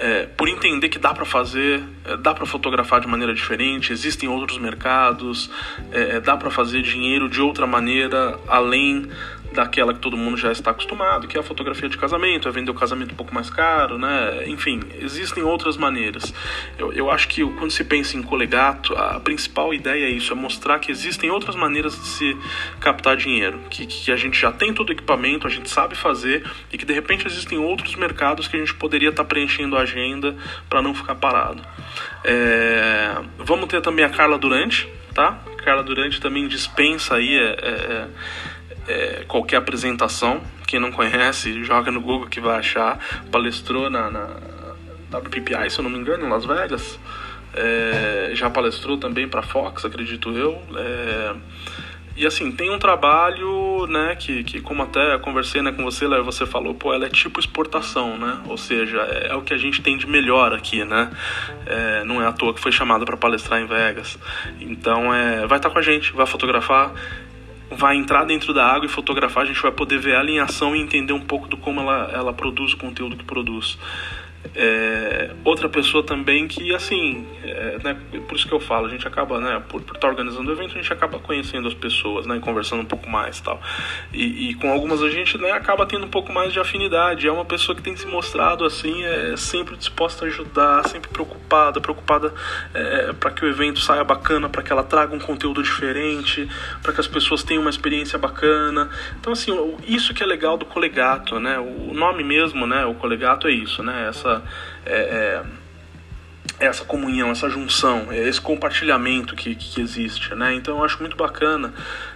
S4: é, por entender que dá para fazer, é, dá para fotografar de maneira diferente, existem outros mercados, é, é dá para fazer dinheiro de outra maneira além daquela que todo mundo já está acostumado, que é a fotografia de casamento, é vender o casamento um pouco mais caro, né? Enfim, existem outras maneiras. Eu, eu acho que quando se pensa em colegato, a principal ideia é isso, é mostrar que existem outras maneiras de se captar dinheiro, que, que a gente já tem todo o equipamento, a gente sabe fazer e que de repente existem outros mercados que a gente poderia estar preenchendo a agenda para não ficar parado. É... Vamos ter também a Carla Durante, tá? Carla Durante também dispensa aí é, é, é qualquer apresentação. Quem não conhece, joga no Google que vai achar. Palestrou na, na WPPI, se eu não me engano, em Las Vegas. É, já palestrou também para Fox, acredito eu. É, e assim, tem um trabalho, né, que, que como até conversei né, com você, Léo, você falou, pô, ela é tipo exportação, né? Ou seja, é, é o que a gente tem de melhor aqui, né? É, não é à toa que foi chamada para palestrar em Vegas. Então, é, vai estar tá com a gente, vai fotografar vai entrar dentro da água e fotografar, a gente vai poder ver ela em ação e entender um pouco do como ela, ela produz o conteúdo que produz. É, outra pessoa também que, assim, é, né, por isso que eu falo, a gente acaba, né, por, estar organizando o evento, a gente acaba conhecendo as pessoas, né, conversando um pouco mais tal. E, e, com algumas a gente, né, acaba tendo um pouco mais de afinidade. É uma pessoa que tem se mostrado, assim, é sempre disposta a ajudar, sempre preocupada, preocupada é, para que o evento saia bacana, para que ela traga um conteúdo diferente, para que as pessoas tenham uma experiência bacana. Então, assim, isso que é legal do Colegato, né, o nome mesmo, né, o Colegato é isso, né, essa essa, é, é, essa comunhão, essa junção, é esse compartilhamento que, que existe. Né? Então eu acho muito bacana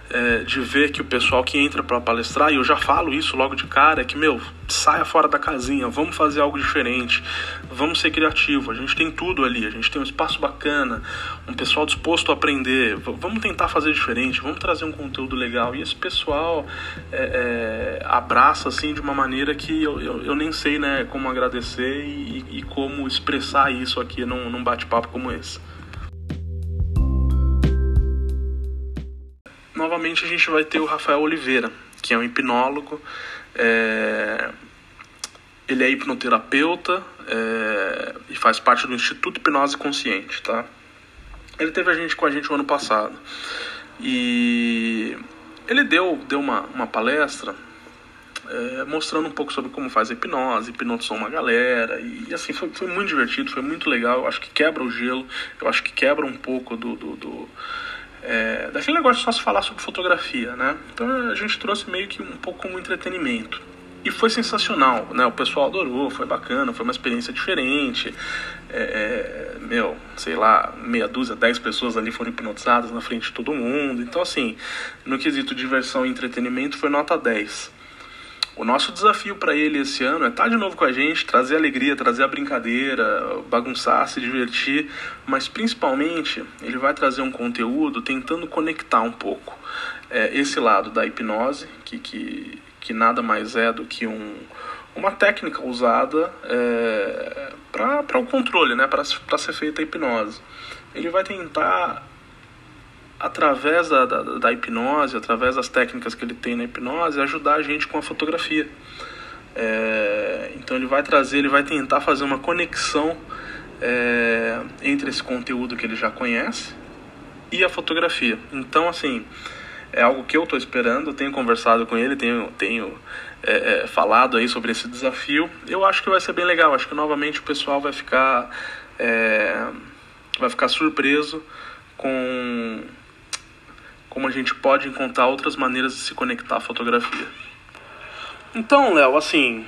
S4: é, de ver que o pessoal que entra para palestrar, e eu já falo isso logo de cara, é que, meu, saia fora da casinha, vamos fazer algo diferente, vamos ser criativo. A gente tem tudo ali, a gente tem um espaço bacana, um pessoal disposto a aprender. Vamos tentar fazer diferente, vamos trazer um conteúdo legal. E esse pessoal é, é, abraça assim de uma maneira que eu, eu, eu nem sei né, como agradecer e, e como expressar isso aqui num, num bate-papo como esse. Novamente a gente vai ter o Rafael Oliveira, que é um hipnólogo. É... Ele é hipnoterapeuta é... e faz parte do Instituto Hipnose Consciente, tá? Ele teve a gente com a gente o ano passado. E ele deu, deu uma, uma palestra é, mostrando um pouco sobre como faz a hipnose, hipnotizou uma galera, e, e assim, foi, foi muito divertido, foi muito legal, eu acho que quebra o gelo, eu acho que quebra um pouco do, do, do é, daquele negócio só se falar sobre fotografia, né? Então a gente trouxe meio que um pouco como entretenimento. E foi sensacional, né? O pessoal adorou, foi bacana, foi uma experiência diferente. É, é, meu, sei lá, meia dúzia, dez pessoas ali foram hipnotizadas na frente de todo mundo. Então, assim, no quesito diversão e entretenimento foi nota 10. O nosso desafio para ele esse ano é estar tá de novo com a gente, trazer alegria, trazer a brincadeira, bagunçar, se divertir, mas principalmente ele vai trazer um conteúdo tentando conectar um pouco é, esse lado da hipnose, que, que, que nada mais é do que um, uma técnica usada é, para o controle, né, para ser feita a hipnose. Ele vai tentar através da, da, da, hipnose, através das técnicas que ele tem na hipnose, ajudar a gente com a fotografia. É, então ele vai trazer, ele vai tentar fazer uma conexão é, entre esse conteúdo que ele já conhece e a fotografia. Então, assim, é algo que eu estou esperando, tenho conversado com ele, tenho, tenho é, é, falado aí sobre esse desafio. Eu acho que vai ser bem legal, acho que novamente o pessoal vai ficar, é, vai ficar surpreso com como a gente pode encontrar outras maneiras de se conectar à fotografia. Então, Léo, assim,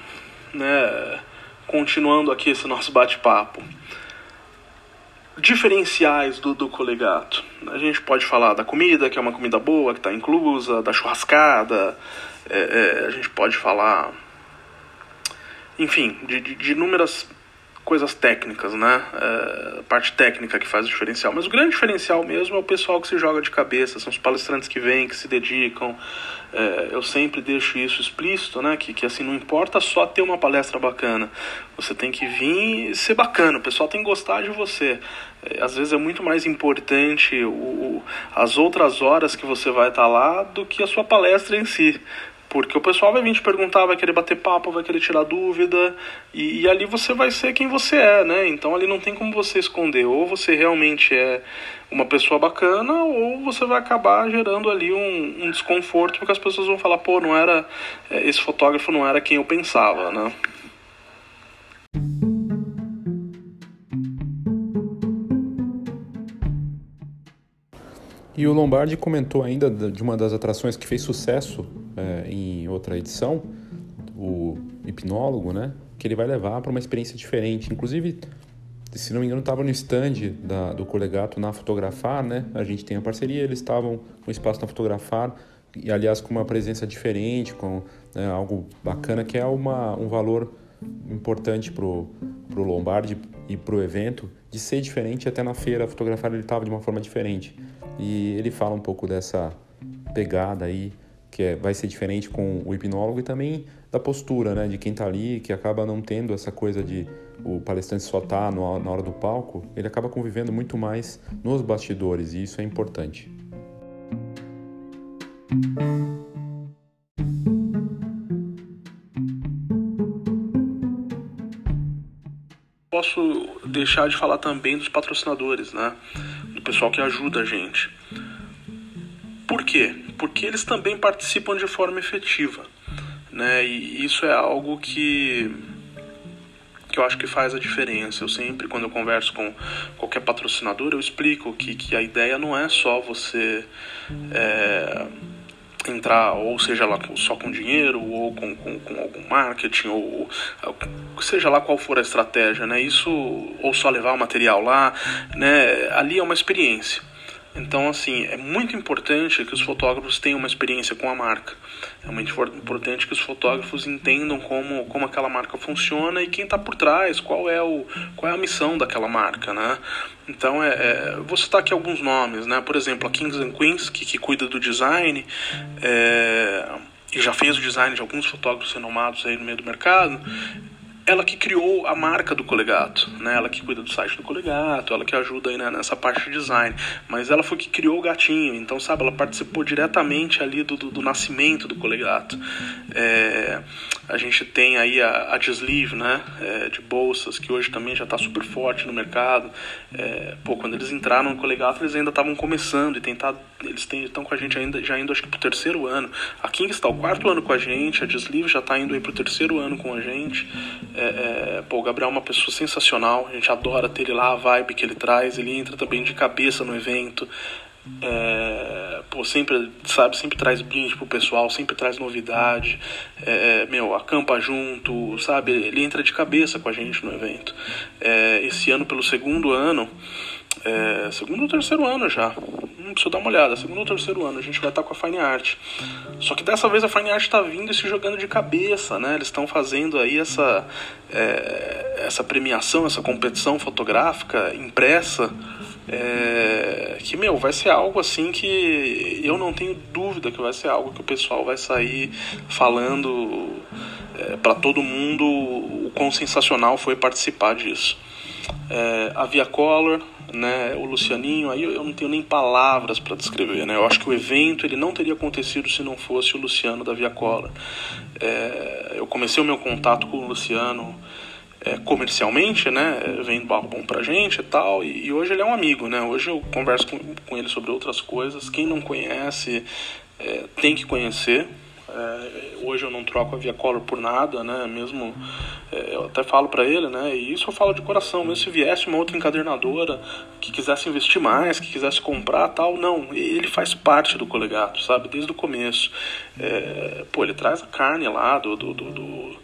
S4: né, continuando aqui esse nosso bate-papo, diferenciais do, do colegato. A gente pode falar da comida, que é uma comida boa, que está inclusa, da churrascada, é, é, a gente pode falar, enfim, de, de, de inúmeras coisas técnicas, né? É, parte técnica que faz o diferencial. Mas o grande diferencial mesmo é o pessoal que se joga de cabeça, são os palestrantes que vêm, que se dedicam. É, eu sempre deixo isso explícito, né? Que, que assim, não importa só ter uma palestra bacana. Você tem que vir e ser bacana, o pessoal tem que gostar de você. É, às vezes é muito mais importante o, as outras horas que você vai estar lá do que a sua palestra em si. Porque o pessoal vai vir te perguntar, vai querer bater papo, vai querer tirar dúvida, e, e, ali você vai ser quem você é, né? Então ali não tem como você esconder. Ou você realmente é uma pessoa bacana, ou você vai acabar gerando ali um, um desconforto, porque as pessoas vão falar, pô, não era. É, esse fotógrafo não era quem eu pensava, né?
S2: E o Lombardi comentou ainda de uma das atrações que fez sucesso é, em outra edição, o hipnólogo, né? Que ele vai levar para uma experiência diferente. Inclusive, se não me engano, estava no stand da, do Colegato na Fotografar, né? A gente tem a parceria, eles estavam com espaço na Fotografar e, aliás, com uma presença diferente, com né, algo bacana, que é uma, um valor importante para o Lombardi e para o evento, de ser diferente. Até na feira, Fotografar ele estava de uma forma diferente. E ele fala um pouco dessa pegada aí, que é, vai ser diferente com o hipnólogo e também da postura, né, de quem está ali, que acaba não tendo essa coisa de o palestrante só tá na hora do palco, ele acaba convivendo muito mais nos bastidores e isso é importante.
S4: Posso deixar de falar também dos patrocinadores, né? pessoal que ajuda a gente. Por quê? Porque eles também participam de forma efetiva. Né? E isso é algo que, que eu acho que faz a diferença. Eu sempre, quando eu converso com qualquer patrocinador, eu explico que, que a ideia não é só você. É, entrar, ou seja lá só com dinheiro, ou com, com, com, algum marketing, ou seja lá qual for a estratégia, né? Isso, ou só levar o material lá, né? Ali é uma experiência. Então, assim, é muito importante que os fotógrafos tenham uma experiência com a marca. É muito importante que os fotógrafos entendam como, como aquela marca funciona e quem está por trás, qual é, o, qual é a missão daquela marca, né? Então, é, é, vou citar aqui alguns nomes, né? Por exemplo, a Kings and Queens, que, que cuida do design, é, e já fez o design de alguns fotógrafos renomados aí no meio do mercado ela que criou a marca do Colegato, né? Ela que cuida do site do Colegato, ela que ajuda aí nessa parte de design. Mas ela foi que criou o gatinho, então, sabe, ela participou diretamente ali do, do, do nascimento do Colegato. É, a gente tem aí a, a né, é, de bolsas, que hoje também já está super forte no mercado. É, pô, quando eles entraram no Colegato, eles ainda estavam começando e tentado, eles estão com a gente ainda, já indo acho que pro terceiro ano. A King está o quarto ano com a gente, a Sleeve já está indo aí pro terceiro ano com a gente. É, é, pô, o Gabriel é uma pessoa sensacional, a gente adora ter ele lá, a vibe que ele traz, ele entra também de cabeça no evento. É, pô, sempre, sabe, sempre traz brinde pro pessoal, sempre traz novidade. É, é, meu, acampa junto, sabe? Ele entra de cabeça com a gente no evento. É, esse ano, pelo segundo ano, é, segundo ou terceiro ano já. Hum, preciso dar uma olhada. Segundo ou terceiro ano a gente vai estar com a Fine Art. Só que dessa vez a Fine Art está vindo e se jogando de cabeça, né? Eles estão fazendo aí essa, é, essa premiação, essa competição fotográfica impressa é, que, meu, vai ser algo assim que eu não tenho dúvida que vai ser algo que o pessoal vai sair falando é, para todo mundo o quão sensacional foi participar disso. É, a Via Color, né? O Lucianinho, aí eu não tenho nem palavras para descrever, né? Eu acho que o evento ele não teria acontecido se não fosse o Luciano da Via Cola. É, eu comecei o meu contato com o Luciano é, comercialmente, né? Vendo bom pra gente e tal. E, e, hoje ele é um amigo, né? Hoje eu converso com, com ele sobre outras coisas. Quem não conhece é, tem que conhecer. É, hoje eu não troco a Via Color por nada, né? Mesmo é, eu até falo para ele, né? E isso eu falo de coração. Mesmo se viesse uma outra encadernadora que quisesse investir mais, que quisesse comprar, tal, não. Ele faz parte do colegato, sabe? Desde o começo. É, pô, ele traz a carne lá do, do, do, do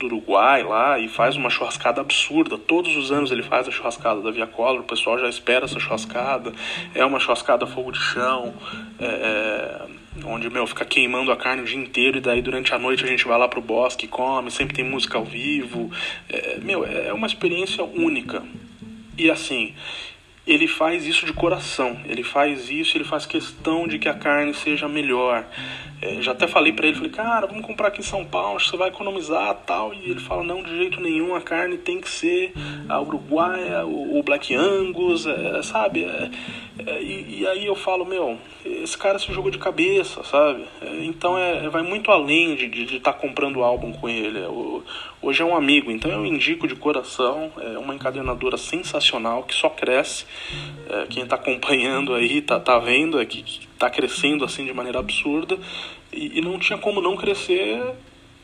S4: do Uruguai lá e faz uma churrascada absurda. Todos os anos ele faz a churrascada da Via Color, o pessoal já espera essa churrascada. É uma churrascada a fogo de chão. É, é onde, meu, fica queimando a carne o dia inteiro e daí durante a noite a gente vai lá pro bosque, come, sempre tem música ao vivo. É, meu, é uma experiência única. E assim, ele faz isso de coração, ele faz isso, ele faz questão de que a carne seja melhor. É, já até falei para ele, falei, cara, vamos comprar aqui em São Paulo, você vai economizar tal. E ele fala, não, de jeito nenhum, a carne tem que ser a uruguaia, o, o Black Angus, é, sabe? É, é, e, e, aí eu falo, meu, esse cara se jogou de cabeça, sabe? É, então é, vai muito além de estar de, de tá comprando álbum com ele. O, hoje é um amigo, então eu indico de coração, é uma encadenadora sensacional que só cresce. quem está acompanhando aí, tá, tá vendo, é que, que está crescendo assim de maneira absurda e, e, não tinha como não crescer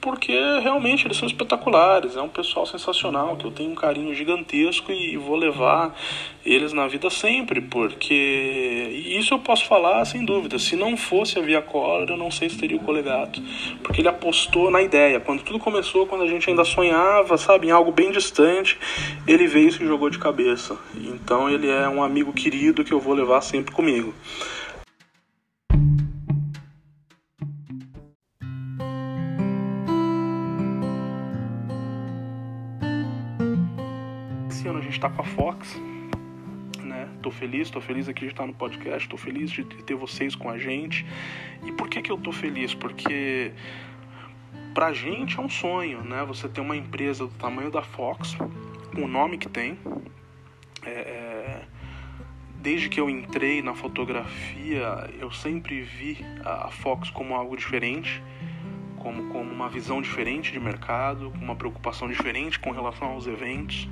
S4: porque realmente eles são espetaculares, é um pessoal sensacional que eu tenho um carinho gigantesco e vou levar eles na vida sempre, porque isso eu posso falar sem dúvida. Se não fosse a Via Color, eu não sei se teria o Colegato, porque ele apostou na ideia. Quando tudo começou, quando a gente ainda sonhava, sabe, em algo bem distante, ele veio e se jogou de cabeça. Então ele é um amigo querido que eu vou levar sempre comigo. Gente está com a Fox, né? Tô feliz, tô feliz aqui de estar no podcast, tô feliz de ter vocês com a gente. E por que que eu tô feliz? Porque pra gente é um sonho, né? Você ter uma empresa do tamanho da Fox, com o nome que tem. É, é, desde que eu entrei na fotografia, eu sempre vi a Fox como algo diferente. Como, como uma visão diferente de mercado, uma preocupação diferente com relação aos eventos.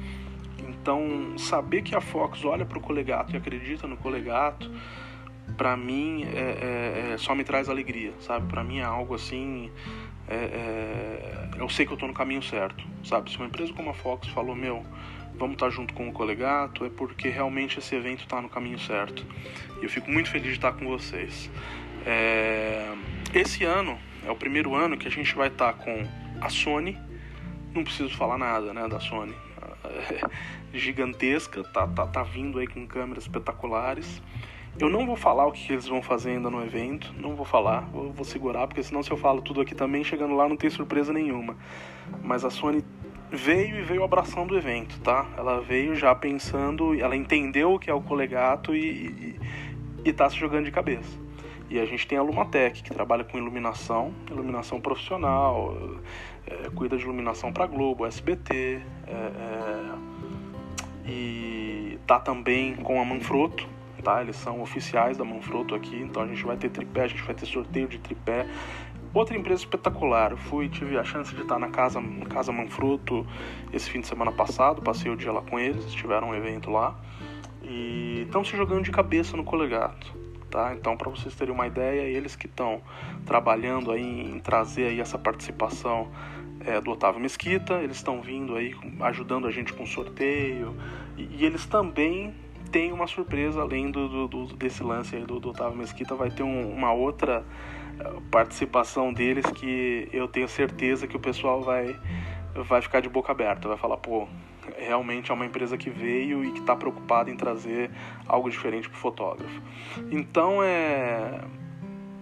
S4: Então, saber que a Fox olha para o colegato e acredita no colegato, para mim, é, é, é, só me traz alegria, sabe? Para mim é algo assim. É, é, eu sei que eu estou no caminho certo, sabe? Se uma empresa como a Fox falou, meu, vamos estar tá junto com o colegato, é porque realmente esse evento está no caminho certo. E eu fico muito feliz de estar com vocês. É, esse ano é o primeiro ano que a gente vai estar tá com a Sony. Não preciso falar nada, né, da Sony. gigantesca, tá, tá, tá vindo aí com câmeras espetaculares. Eu não vou falar o que eles vão fazer ainda no evento, não vou falar, vou, vou segurar, porque senão se eu falo tudo aqui também, chegando lá não tem surpresa nenhuma. Mas a Sony veio e veio abraçando o evento, tá? Ela veio já pensando, ela entendeu o que é o colegato e, e, e tá se jogando de cabeça. E a gente tem a Lumatec, que trabalha com iluminação, iluminação profissional, é, cuida de iluminação para Globo, SBT, é, é, e tá também com a Manfrotto, tá? Eles são oficiais da Manfrotto aqui, então a gente vai ter tripé, a gente vai ter sorteio de tripé. Outra empresa espetacular, eu fui, tive a chance de estar na casa, na casa Manfrotto esse fim de semana passado, passei o dia lá com eles, tiveram um evento lá e estão se jogando de cabeça no colegato. Tá? Então, para vocês terem uma ideia, eles que estão trabalhando aí em trazer aí essa participação é, do Otávio Mesquita, eles estão vindo aí ajudando a gente com sorteio. E, e eles também têm uma surpresa além do, do desse lance do, do, Otávio Mesquita, vai ter um, uma outra é, participação deles que eu tenho certeza que o pessoal vai vai ficar de boca aberta, vai falar, pô, realmente é uma empresa que veio e que está preocupada em trazer algo diferente para o fotógrafo. Então é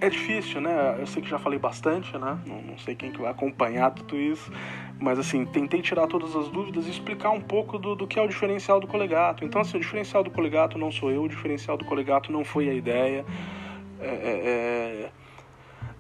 S4: é difícil, né? Eu sei que já falei bastante, né? Não, não, sei quem que vai acompanhar tudo isso, mas assim, tentei tirar todas as dúvidas e explicar um pouco do, do que é o diferencial do colegato. Então, assim, o diferencial do colegato não sou eu, o diferencial do colegato não foi a ideia. É, é, é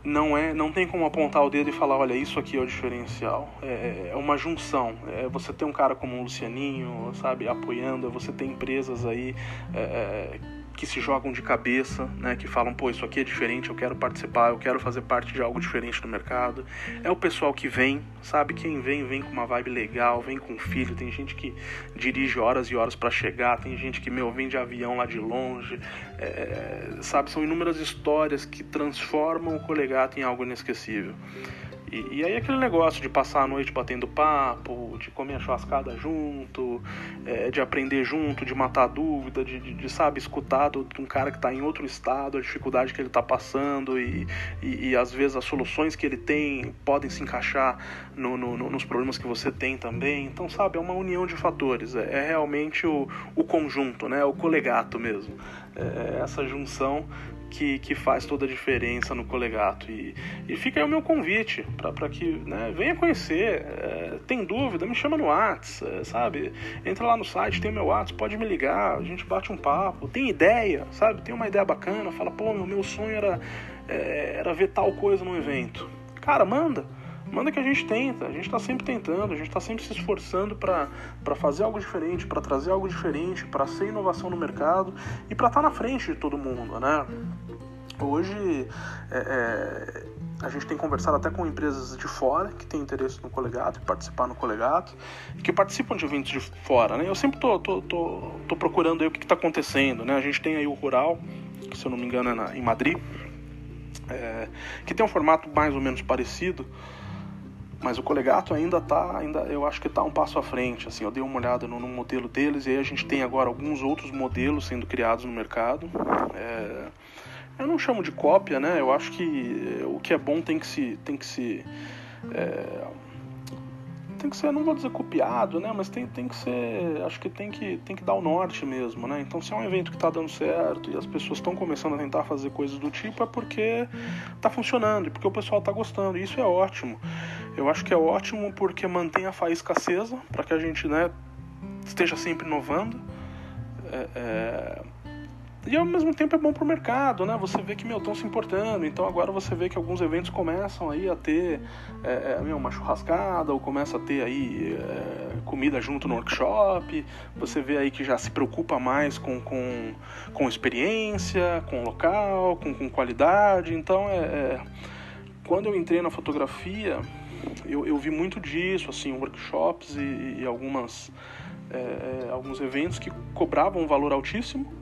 S4: não é não tem como apontar o dedo e falar olha isso aqui é o diferencial é, é uma junção é você tem um cara como o Lucianinho sabe apoiando é você tem empresas aí é, que se jogam de cabeça, né, que falam, pô, isso aqui é diferente, eu quero participar, eu quero fazer parte de algo diferente no mercado. É o pessoal que vem, sabe? Quem vem, vem com uma vibe legal, vem com filho. Tem gente que dirige horas e horas para chegar, tem gente que, meu, vem de avião lá de longe. É, sabe? São inúmeras histórias que transformam o colegato em algo inesquecível. E, e, aí aquele negócio de passar a noite batendo papo, de comer a churrascada junto, é, de aprender junto, de matar dúvida, de, de, de sabe, escutar de um cara que está em outro estado, a dificuldade que ele está passando e, e, e, às vezes as soluções que ele tem podem se encaixar no, no, no, nos problemas que você tem também. Então, sabe, é uma união de fatores, é, é realmente o, o conjunto, né, o colegato mesmo. É, é essa junção que, que faz toda a diferença no colegato. E, e fica aí o meu convite para que né, venha conhecer. É, tem dúvida, me chama no Whats, é, sabe? Entra lá no site, tem meu Whats, pode me ligar, a gente bate um papo. Tem ideia, sabe? Tem uma ideia bacana, fala, pô, meu, meu sonho era, é, era ver tal coisa no evento. Cara, manda manda que a gente tenta, a gente está sempre tentando, a gente está sempre se esforçando para fazer algo diferente, para trazer algo diferente, para ser inovação no mercado e para estar tá na frente de todo mundo, né? Hoje é, é, a gente tem conversado até com empresas de fora que têm interesse no colegato e participar no colegato, que participam de eventos de fora, né? Eu sempre tô, tô, tô, tô procurando o que está acontecendo, né? A gente tem aí o Rural, que se eu não me engano é na, em Madrid, é, que tem um formato mais ou menos parecido, mas o Colegato ainda tá, ainda, eu acho que está um passo à frente. Assim, eu dei uma olhada no, no, modelo deles e aí a gente tem agora alguns outros modelos sendo criados no mercado. É, eu não chamo de cópia, né? Eu acho que o que é bom tem que se, tem que se é, tem que ser, não vou dizer copiado, né? Mas tem, tem que ser, acho que tem que, tem que dar o norte mesmo, né? Então se é um evento que está dando certo e as pessoas estão começando a tentar fazer coisas do tipo, é porque está funcionando e porque o pessoal está gostando. E isso é ótimo. Eu acho que é ótimo porque mantém a faísca acesa para que a gente, né, esteja sempre inovando. É, é e ao mesmo tempo é bom para o mercado, né? Você vê que, meu, estão se importando. Então agora você vê que alguns eventos começam aí a ter é, é, meu, uma churrascada ou começa a ter aí é, comida junto no workshop. Você vê aí que já se preocupa mais com, com, com experiência, com local, com, com qualidade. Então é, é quando eu entrei na fotografia, eu, eu vi muito disso, assim, workshops e, e algumas, é, é, alguns eventos que cobravam um valor altíssimo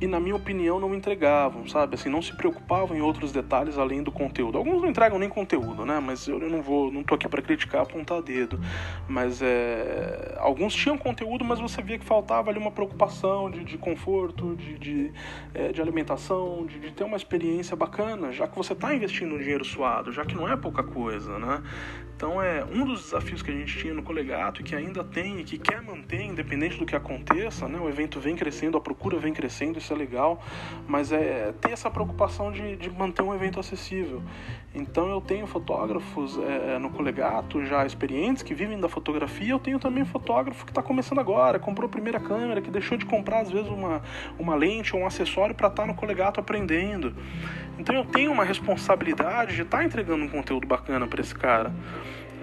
S4: e na minha opinião não entregavam, sabe? Assim, não se preocupavam em outros detalhes além do conteúdo. Alguns não entregam nem conteúdo, né? Mas eu não vou, não tô aqui para criticar, apontar dedo. Mas é, alguns tinham conteúdo, mas você via que faltava ali uma preocupação de, de conforto, de, de, é, de alimentação, de, de, ter uma experiência bacana, já que você está investindo um dinheiro suado, já que não é pouca coisa, né? Então é um dos desafios que a gente tinha no Colegato e que ainda tem e que quer manter, independente do que aconteça, né? O evento vem crescendo, a procura vem crescendo, isso é legal, mas é ter essa preocupação de, de manter um evento acessível. Então eu tenho fotógrafos é, é no Colegato já experientes que vivem da fotografia, eu tenho também fotógrafo que está começando agora, comprou a primeira câmera, que deixou de comprar às vezes uma, uma lente ou um acessório para estar tá no Colegato aprendendo. Então eu tenho uma responsabilidade de estar tá entregando um conteúdo bacana para esse cara.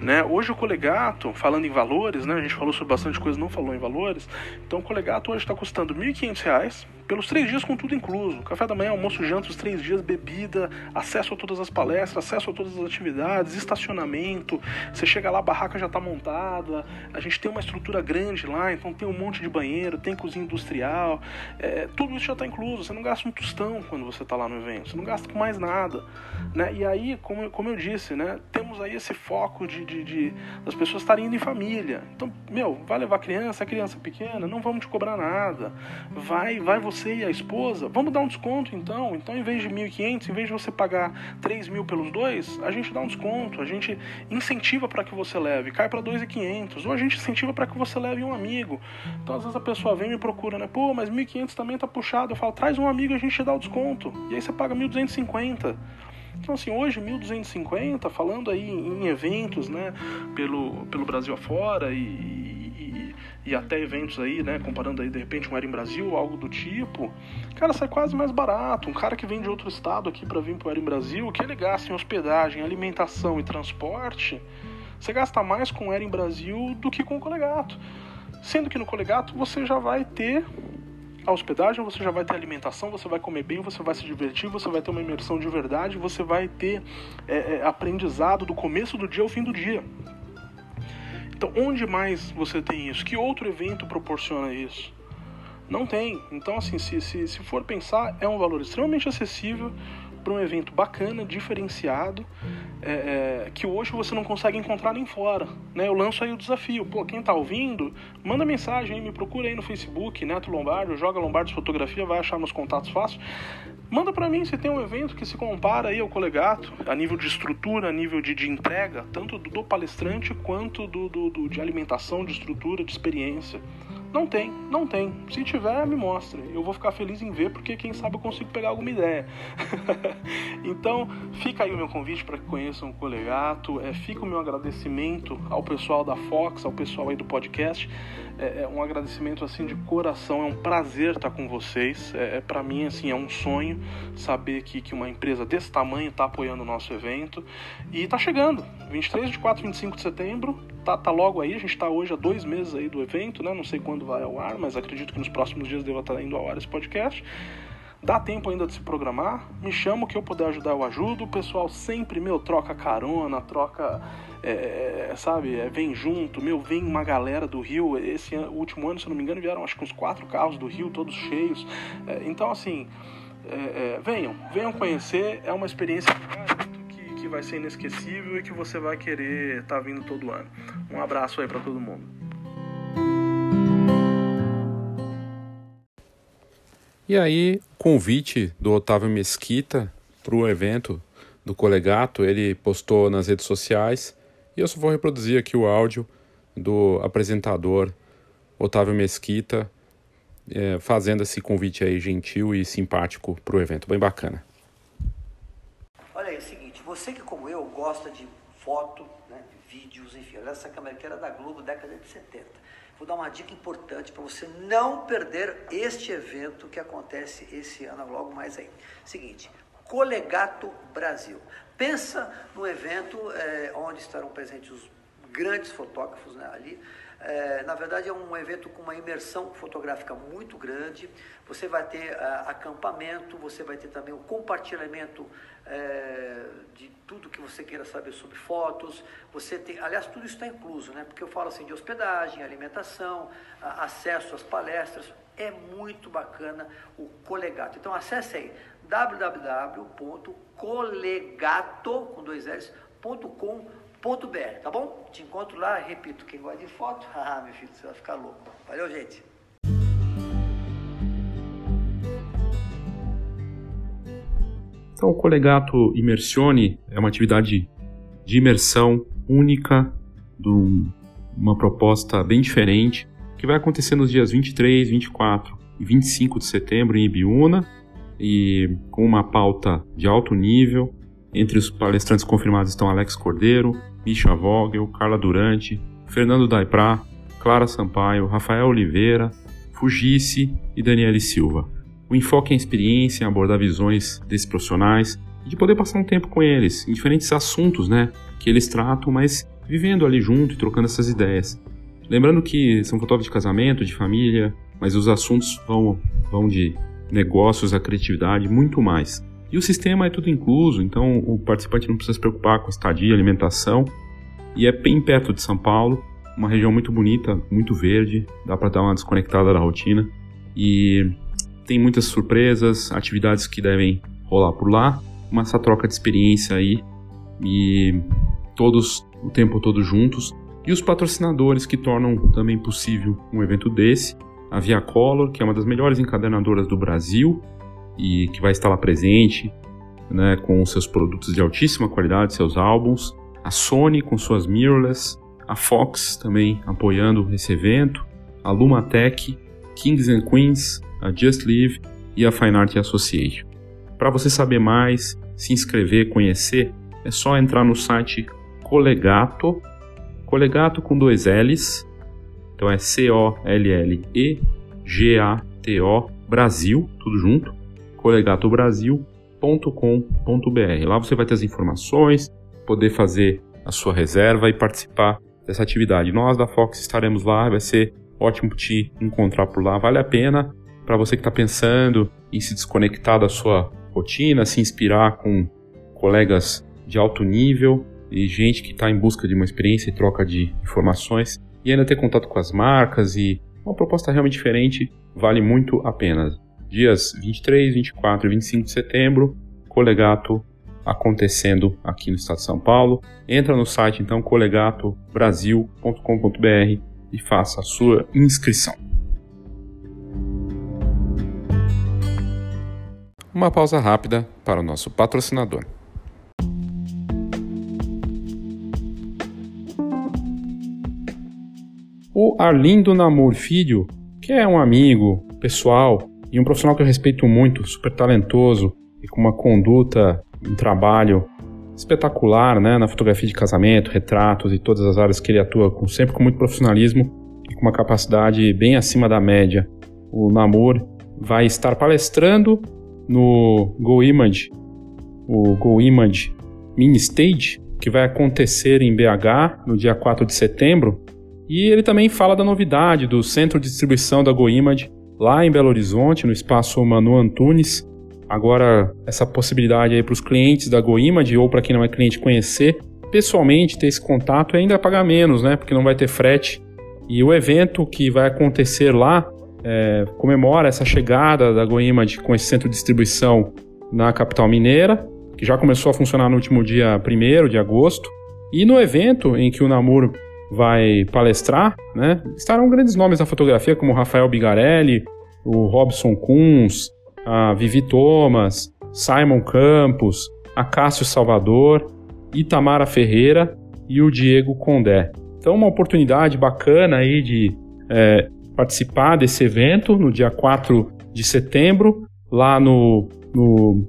S4: Né? Hoje o colegato, falando em valores, né? a gente falou sobre bastante coisa, não falou em valores. Então o colegato hoje está custando R$ 1.500 pelos três dias com tudo incluso. Café da manhã, almoço, janta, os três dias, bebida, acesso a todas as palestras, acesso a todas as atividades, estacionamento. Você chega lá, a barraca já está montada. A gente tem uma estrutura grande lá, então tem um monte de banheiro, tem cozinha industrial. É, tudo isso já está incluso. Você não gasta um tostão quando você está lá no evento. Você não gasta com mais nada. Né? E aí, como, como eu disse, né? temos aí esse foco de, de, de das pessoas estarem indo em família. Então, meu, vai levar criança, a criança pequena, não vamos te cobrar nada. Vai, vai você você e a esposa, vamos dar um desconto então. Então, em vez de 1.500, em vez de você pagar 3 mil pelos dois, a gente dá um desconto, a gente incentiva para que você leve, cai para 2.500, ou a gente incentiva para que você leve um amigo. Então, às vezes a pessoa vem e me procura, né? Pô, mas 1.500 também tá puxado. Eu falo, traz um amigo, a gente te dá o desconto. E aí você paga 1.250. Então, assim, hoje 1.250, falando aí em eventos, né, pelo, pelo Brasil afora e, e até eventos aí, né, comparando aí de repente um Era em Brasil, algo do tipo, cara, sai quase mais barato. Um cara que vem de outro estado aqui para vir pro Era em Brasil, que ele gasta em hospedagem, alimentação e transporte, você gasta mais com o Era em Brasil do que com o Colegato. Sendo que no Colegato você já vai ter a hospedagem, você já vai ter alimentação, você vai comer bem, você vai se divertir, você vai ter uma imersão de verdade, você vai ter é, é, aprendizado do começo do dia ao fim do dia. Então, onde mais você tem isso? Que outro evento proporciona isso? Não tem. Então, assim, se, se, se for pensar, é um valor extremamente acessível para um evento bacana, diferenciado, é, é, que hoje você não consegue encontrar nem fora. Né? Eu lanço aí o desafio. Pô, quem está ouvindo, manda mensagem, me procura aí no Facebook, Neto Lombardo, joga Lombardo Fotografia, vai achar meus contatos fácil. Manda para mim se tem um evento que se compara aí ao colegato, a nível de estrutura, a nível de, de entrega, tanto do, do palestrante quanto do, do, do, de alimentação, de estrutura, de experiência. Não tem, não tem. Se tiver, me mostre. Eu vou ficar feliz em ver, porque quem sabe eu consigo pegar alguma ideia. então, fica aí o meu convite para que conheçam o Colegato. É, fica o meu agradecimento ao pessoal da Fox, ao pessoal aí do podcast. É, é um agradecimento assim de coração. É um prazer estar com vocês. É, é para mim assim é um sonho saber que, que uma empresa desse tamanho está apoiando o nosso evento e está chegando. 23, 24, 25 de setembro tá, tá logo aí, a gente está hoje há dois meses aí do evento, né? Não sei quando vai ao ar, mas acredito que nos próximos dias deva estar tá indo ao ar esse podcast. Dá tempo ainda de se programar, me chama, o que eu puder ajudar eu ajudo. O pessoal sempre, meu, troca carona, troca, é, é sabe, é, vem junto. Meu, vem uma galera do Rio. Esse último ano, se não me engano, vieram acho que uns quatro carros do Rio, todos cheios. É, então, assim, é, é, venham, venham conhecer. É uma experiência que vai ser inesquecível e que você vai querer estar tá vindo todo ano. Um abraço aí para todo mundo.
S2: E aí, convite do Otávio Mesquita para o evento do Colegato, ele postou nas redes sociais e eu só vou reproduzir aqui o áudio do apresentador Otávio Mesquita é, fazendo esse convite aí gentil e simpático para o evento, bem bacana.
S13: Olha aí, é o seguinte você que, como eu, gosta de foto, né, de vídeos, enfim, olha essa câmera aqui era da Globo, década de 70. Vou dar uma dica importante para você não perder este evento que acontece esse ano, logo mais aí. Seguinte, Colegato Brasil. Pensa no evento é, onde estarão presentes os grandes fotógrafos né, ali. É, na verdade, é um evento com uma imersão fotográfica muito grande. Você vai ter uh, acampamento, você vai ter também o compartilhamento de tudo que você queira saber sobre fotos. Você tem, aliás, tudo isso está incluso, né? Porque eu falo assim de hospedagem, alimentação, acesso às palestras. É muito bacana o Colegato. Então acesse aí www.colegato com dois tá bom? Te encontro lá, repito, quem gosta de foto, ah, meu filho, você vai ficar louco. Valeu, gente.
S2: Então, o Colegato Immersione é uma atividade de imersão única, de uma proposta bem diferente, que vai acontecer nos dias 23, 24 e 25 de setembro em Ibiúna, e com uma pauta de alto nível. Entre os palestrantes confirmados estão Alex Cordeiro, Misha Vogel, Carla Durante, Fernando Daiprá, Clara Sampaio, Rafael Oliveira, Fugice e Daniele Silva. O enfoque em experiência, em abordar visões desses profissionais e de poder passar um tempo com eles em diferentes assuntos, né, que eles tratam, mas vivendo ali junto e trocando essas ideias. Lembrando que são fotógrafos de casamento, de família, mas os assuntos vão, vão de negócios a criatividade, muito mais. E o sistema é tudo incluso, então o participante não precisa se preocupar com estadia, alimentação. E é bem perto de São Paulo, uma região muito bonita, muito verde, dá para dar uma desconectada da rotina. E tem muitas surpresas, atividades que devem rolar por lá, uma essa troca de experiência aí e todos o tempo todo juntos. E os patrocinadores que tornam também possível um evento desse, a Via Color, que é uma das melhores encadernadoras do Brasil e que vai estar lá presente, né, com seus produtos de altíssima qualidade, seus álbuns, a Sony com suas mirrorless, a Fox também apoiando esse evento, a Lumatech, Kings and Queens, a Just Live e a Fine Art Association. Para você saber mais, se inscrever, conhecer, é só entrar no site Colegato, Colegato com dois L's, Então é C-O-L-L-E-G-A-T-O Brasil, tudo junto, colegatobrasil.com.br. Lá você vai ter as informações, poder fazer a sua reserva e participar dessa atividade. Nós da Fox estaremos lá, vai ser ótimo te encontrar por lá, vale a pena para você que está pensando em se desconectar da sua rotina, se inspirar com colegas de alto nível e gente que está em busca de uma experiência e troca de informações e ainda ter contato com as marcas e uma proposta realmente diferente vale muito a pena. Dias 23, 24 e 25 de setembro, Colegato acontecendo aqui no estado de São Paulo. Entra no site então colegatobrasil.com.br e faça a sua inscrição. Uma pausa rápida para o nosso patrocinador. O Arlindo Namor Filho, que é um amigo pessoal e um profissional que eu respeito muito, super talentoso e com uma conduta, um trabalho espetacular né, na fotografia de casamento, retratos e todas as áreas que ele atua, com, sempre com muito profissionalismo e com uma capacidade bem acima da média. O Namor vai estar palestrando no Go Image, o Go Image Mini Stage, que vai acontecer em BH no dia 4 de setembro. E ele também fala da novidade do centro de distribuição da Go Image lá em Belo Horizonte, no espaço Manu Antunes. Agora, essa possibilidade aí para os clientes da Go Image ou para quem não é cliente conhecer pessoalmente, ter esse contato e ainda pagar menos, né? Porque não vai ter frete. E o evento que vai acontecer lá é, comemora essa chegada da GoImage com esse centro de distribuição na capital mineira, que já começou a funcionar no último dia 1 de agosto. E no evento em que o Namur vai palestrar, né, estarão grandes nomes da fotografia, como Rafael Bigarelli, o Robson Kunz, a Vivi Thomas, Simon Campos, a Cássio Salvador, Itamara Ferreira e o Diego Condé. Então, uma oportunidade bacana aí de é, participar desse evento no dia 4 de setembro, lá no, no,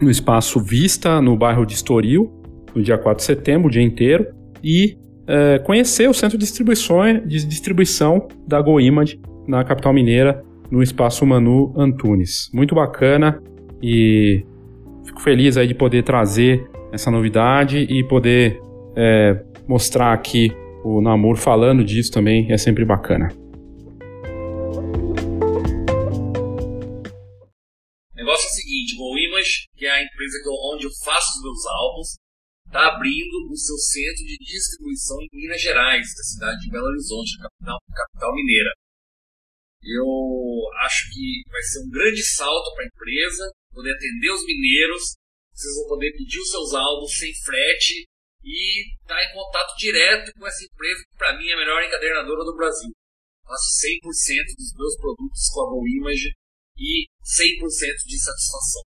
S2: no Espaço Vista, no bairro de Estoril, no dia 4 de setembro, o dia inteiro, e é, conhecer o centro de distribuição, de distribuição da GoImage na capital mineira, no Espaço Manu Antunes. Muito bacana e fico feliz aí de poder trazer essa novidade e poder é, mostrar aqui o Namor falando disso também, é sempre bacana.
S14: Digital Image, que é a empresa onde eu faço os meus álbuns, está abrindo o seu centro de distribuição em Minas Gerais, da cidade de Belo Horizonte, capital, capital mineira. Eu acho que vai ser um grande salto para a empresa, poder atender os mineiros, vocês vão poder pedir os seus álbuns sem frete e estar tá em contato direto com essa empresa que para mim é a melhor encadernadora do Brasil. Faço 100% dos meus produtos com a Go Image e 100% de satisfação.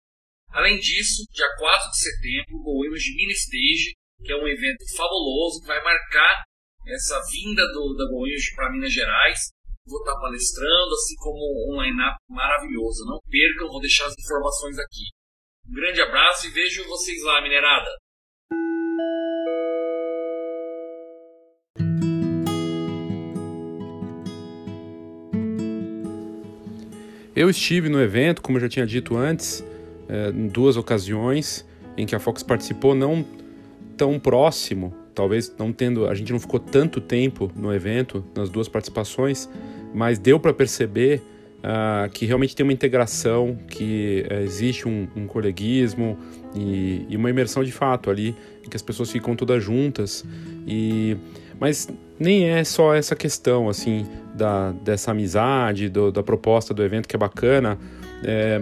S14: Além disso, dia 4 de setembro, o Image Mini Stage, que é um evento fabuloso que vai marcar essa vinda do, da GoImage para Minas Gerais. Vou estar palestrando, assim como um line-up maravilhoso. Não percam, vou deixar as informações aqui. Um grande abraço e vejo vocês lá, minerada!
S2: Eu estive no evento, como eu já tinha dito antes, é, em duas ocasiões em que a Fox participou, não tão próximo, talvez não tendo, a gente não ficou tanto tempo no evento, nas duas participações, mas deu para perceber uh, que realmente tem uma integração, que uh, existe um, um coleguismo e, e, uma imersão de fato ali, em que as pessoas ficam todas juntas. E mas nem é só essa questão, assim, da, dessa amizade, do, da proposta do evento que é bacana, é,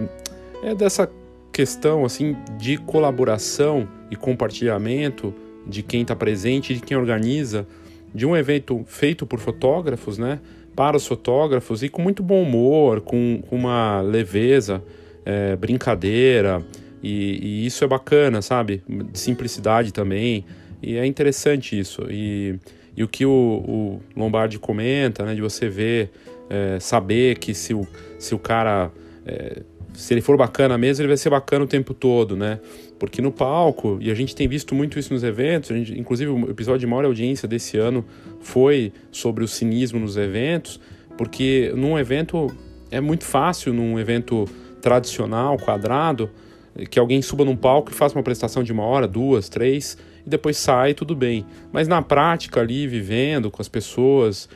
S2: é dessa questão, assim, de colaboração e compartilhamento de quem está presente, de quem organiza, de um evento feito por fotógrafos, né, para os fotógrafos e com muito bom humor, com, uma leveza, é, brincadeira, e, e, isso é bacana, sabe? De simplicidade também, e é interessante isso. E e o que o, o Lombardi comenta, né, de você ver, é, saber que se o, se o cara é, se ele for bacana mesmo, ele vai ser bacana o tempo todo, né? Porque no palco, e a gente tem visto muito isso nos eventos, gente, inclusive o episódio de maior audiência desse ano foi sobre o cinismo nos eventos, porque num evento é muito fácil, num evento tradicional, quadrado, que alguém suba num palco e faça uma prestação de uma hora, duas, três, e depois sai, tudo bem. Mas na prática ali, vivendo com as pessoas,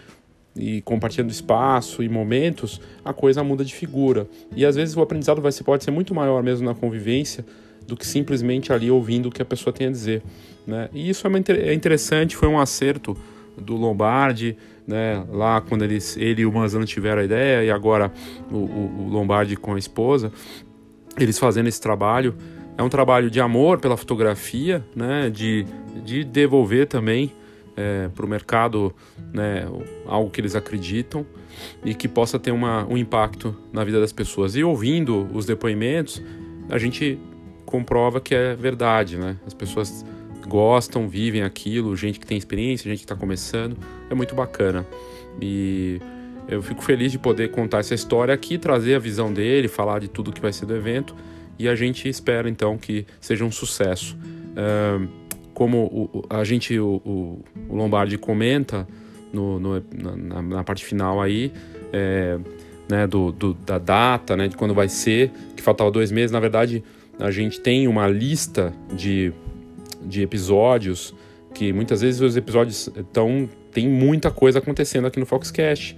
S2: e compartilhando espaço e momentos, a coisa muda de figura. E às vezes o aprendizado vai ser, pode ser muito maior mesmo na convivência do que simplesmente ali ouvindo o que a pessoa tem a dizer. Né? E isso é, uma, é interessante, foi um acerto do Lombardi, né? lá quando ele e o Manzano tiveram a ideia, e agora o, o, o Lombardi com a esposa, eles fazendo esse trabalho. É um trabalho de amor pela fotografia, né? de, de devolver também é, para o mercado né, algo que eles acreditam e que possa ter uma, um impacto na vida das pessoas. E ouvindo os depoimentos, a gente comprova que é verdade, né? As pessoas gostam, vivem aquilo, gente que tem experiência, gente que está começando, é muito bacana. E eu fico feliz de poder contar essa história aqui, trazer a visão dele, falar de tudo que vai ser do evento e a gente espera então que seja um sucesso. Uh, como o, a gente, o, o, Lombardi comenta no, no na, na, parte final aí, é, né, do, do, da data, né, de quando vai ser, que faltava dois meses, na verdade a gente tem uma lista de, de episódios que muitas vezes os episódios estão tem muita coisa acontecendo aqui no Foxcast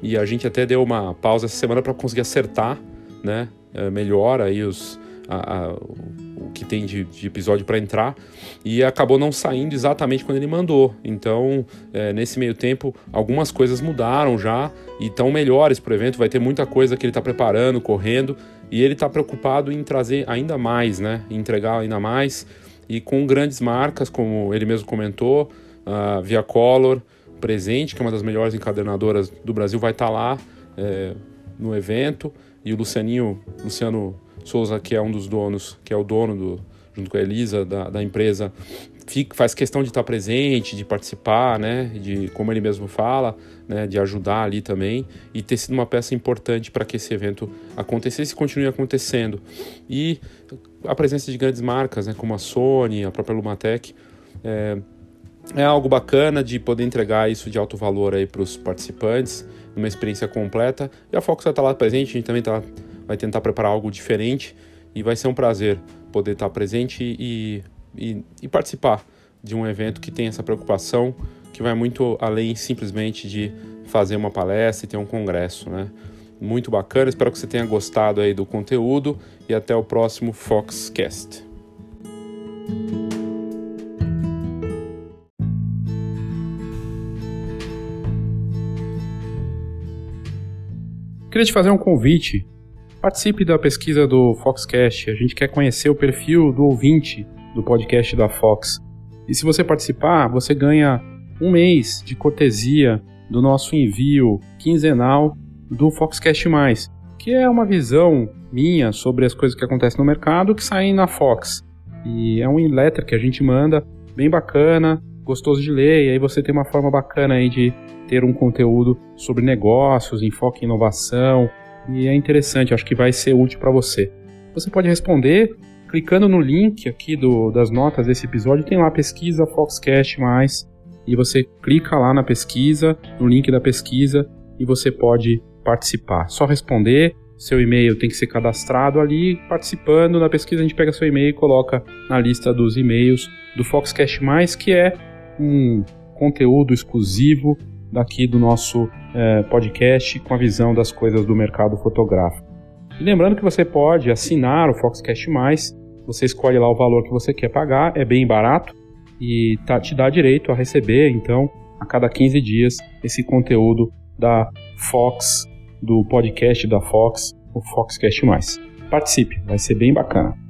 S2: e a gente até deu uma pausa essa semana para conseguir acertar, né, é, melhor aí os a, a, que tem de, de episódio para entrar e acabou não saindo exatamente quando ele mandou. Então, é, nesse meio tempo, algumas coisas mudaram já e estão melhores para o evento. Vai ter muita coisa que ele está preparando, correndo e ele está preocupado em trazer ainda mais, né? Entregar ainda mais e com grandes marcas, como ele mesmo comentou, a Via Color presente, que é uma das melhores encadernadoras do Brasil, vai estar tá lá é, no evento e o Lucianinho, Luciano Souza, que é um dos donos, que é o dono do, junto com a Elisa da, da empresa, fica, faz questão de estar presente, de participar, né, de como ele mesmo fala, né, de ajudar ali também e ter sido uma peça importante para que esse evento acontecesse e continue acontecendo. E a presença de grandes marcas, né, como a Sony, a própria Lumatec, é, é algo bacana de poder entregar isso de alto valor aí para os participantes, uma experiência completa. E a Fox estar lá presente, a gente também está vai tentar preparar algo diferente e vai ser um prazer poder estar presente e, e, e participar de um evento que tem essa preocupação que vai muito além simplesmente de fazer uma palestra e ter um congresso, né? Muito bacana, espero que você tenha gostado aí do conteúdo e até o próximo Foxcast. Queria te fazer um convite Participe da pesquisa do Foxcast. A gente quer conhecer o perfil do ouvinte do podcast da Fox. E se você participar, você ganha um mês de cortesia do nosso envio quinzenal do Foxcast Mais, que é uma visão minha sobre as coisas que acontecem no mercado que saem na Fox. E é um letter que a gente manda, bem bacana, gostoso de ler, e aí você tem uma forma bacana aí de ter um conteúdo sobre negócios, enfoque em inovação, e é interessante, acho que vai ser útil para você. Você pode responder clicando no link aqui do, das notas desse episódio, tem lá pesquisa Foxcast mais e você clica lá na pesquisa, no link da pesquisa e você pode participar. Só responder, seu e-mail tem que ser cadastrado ali, participando da pesquisa a gente pega seu e-mail e coloca na lista dos e-mails do Foxcast mais, que é um conteúdo exclusivo daqui do nosso é, podcast com a visão das coisas do mercado fotográfico. E lembrando que você pode assinar o Foxcast Mais, você escolhe lá o valor que você quer pagar, é bem barato e tá, te dá direito a receber, então, a cada 15 dias, esse conteúdo da Fox, do podcast da Fox, o Foxcast Mais. Participe, vai ser bem bacana.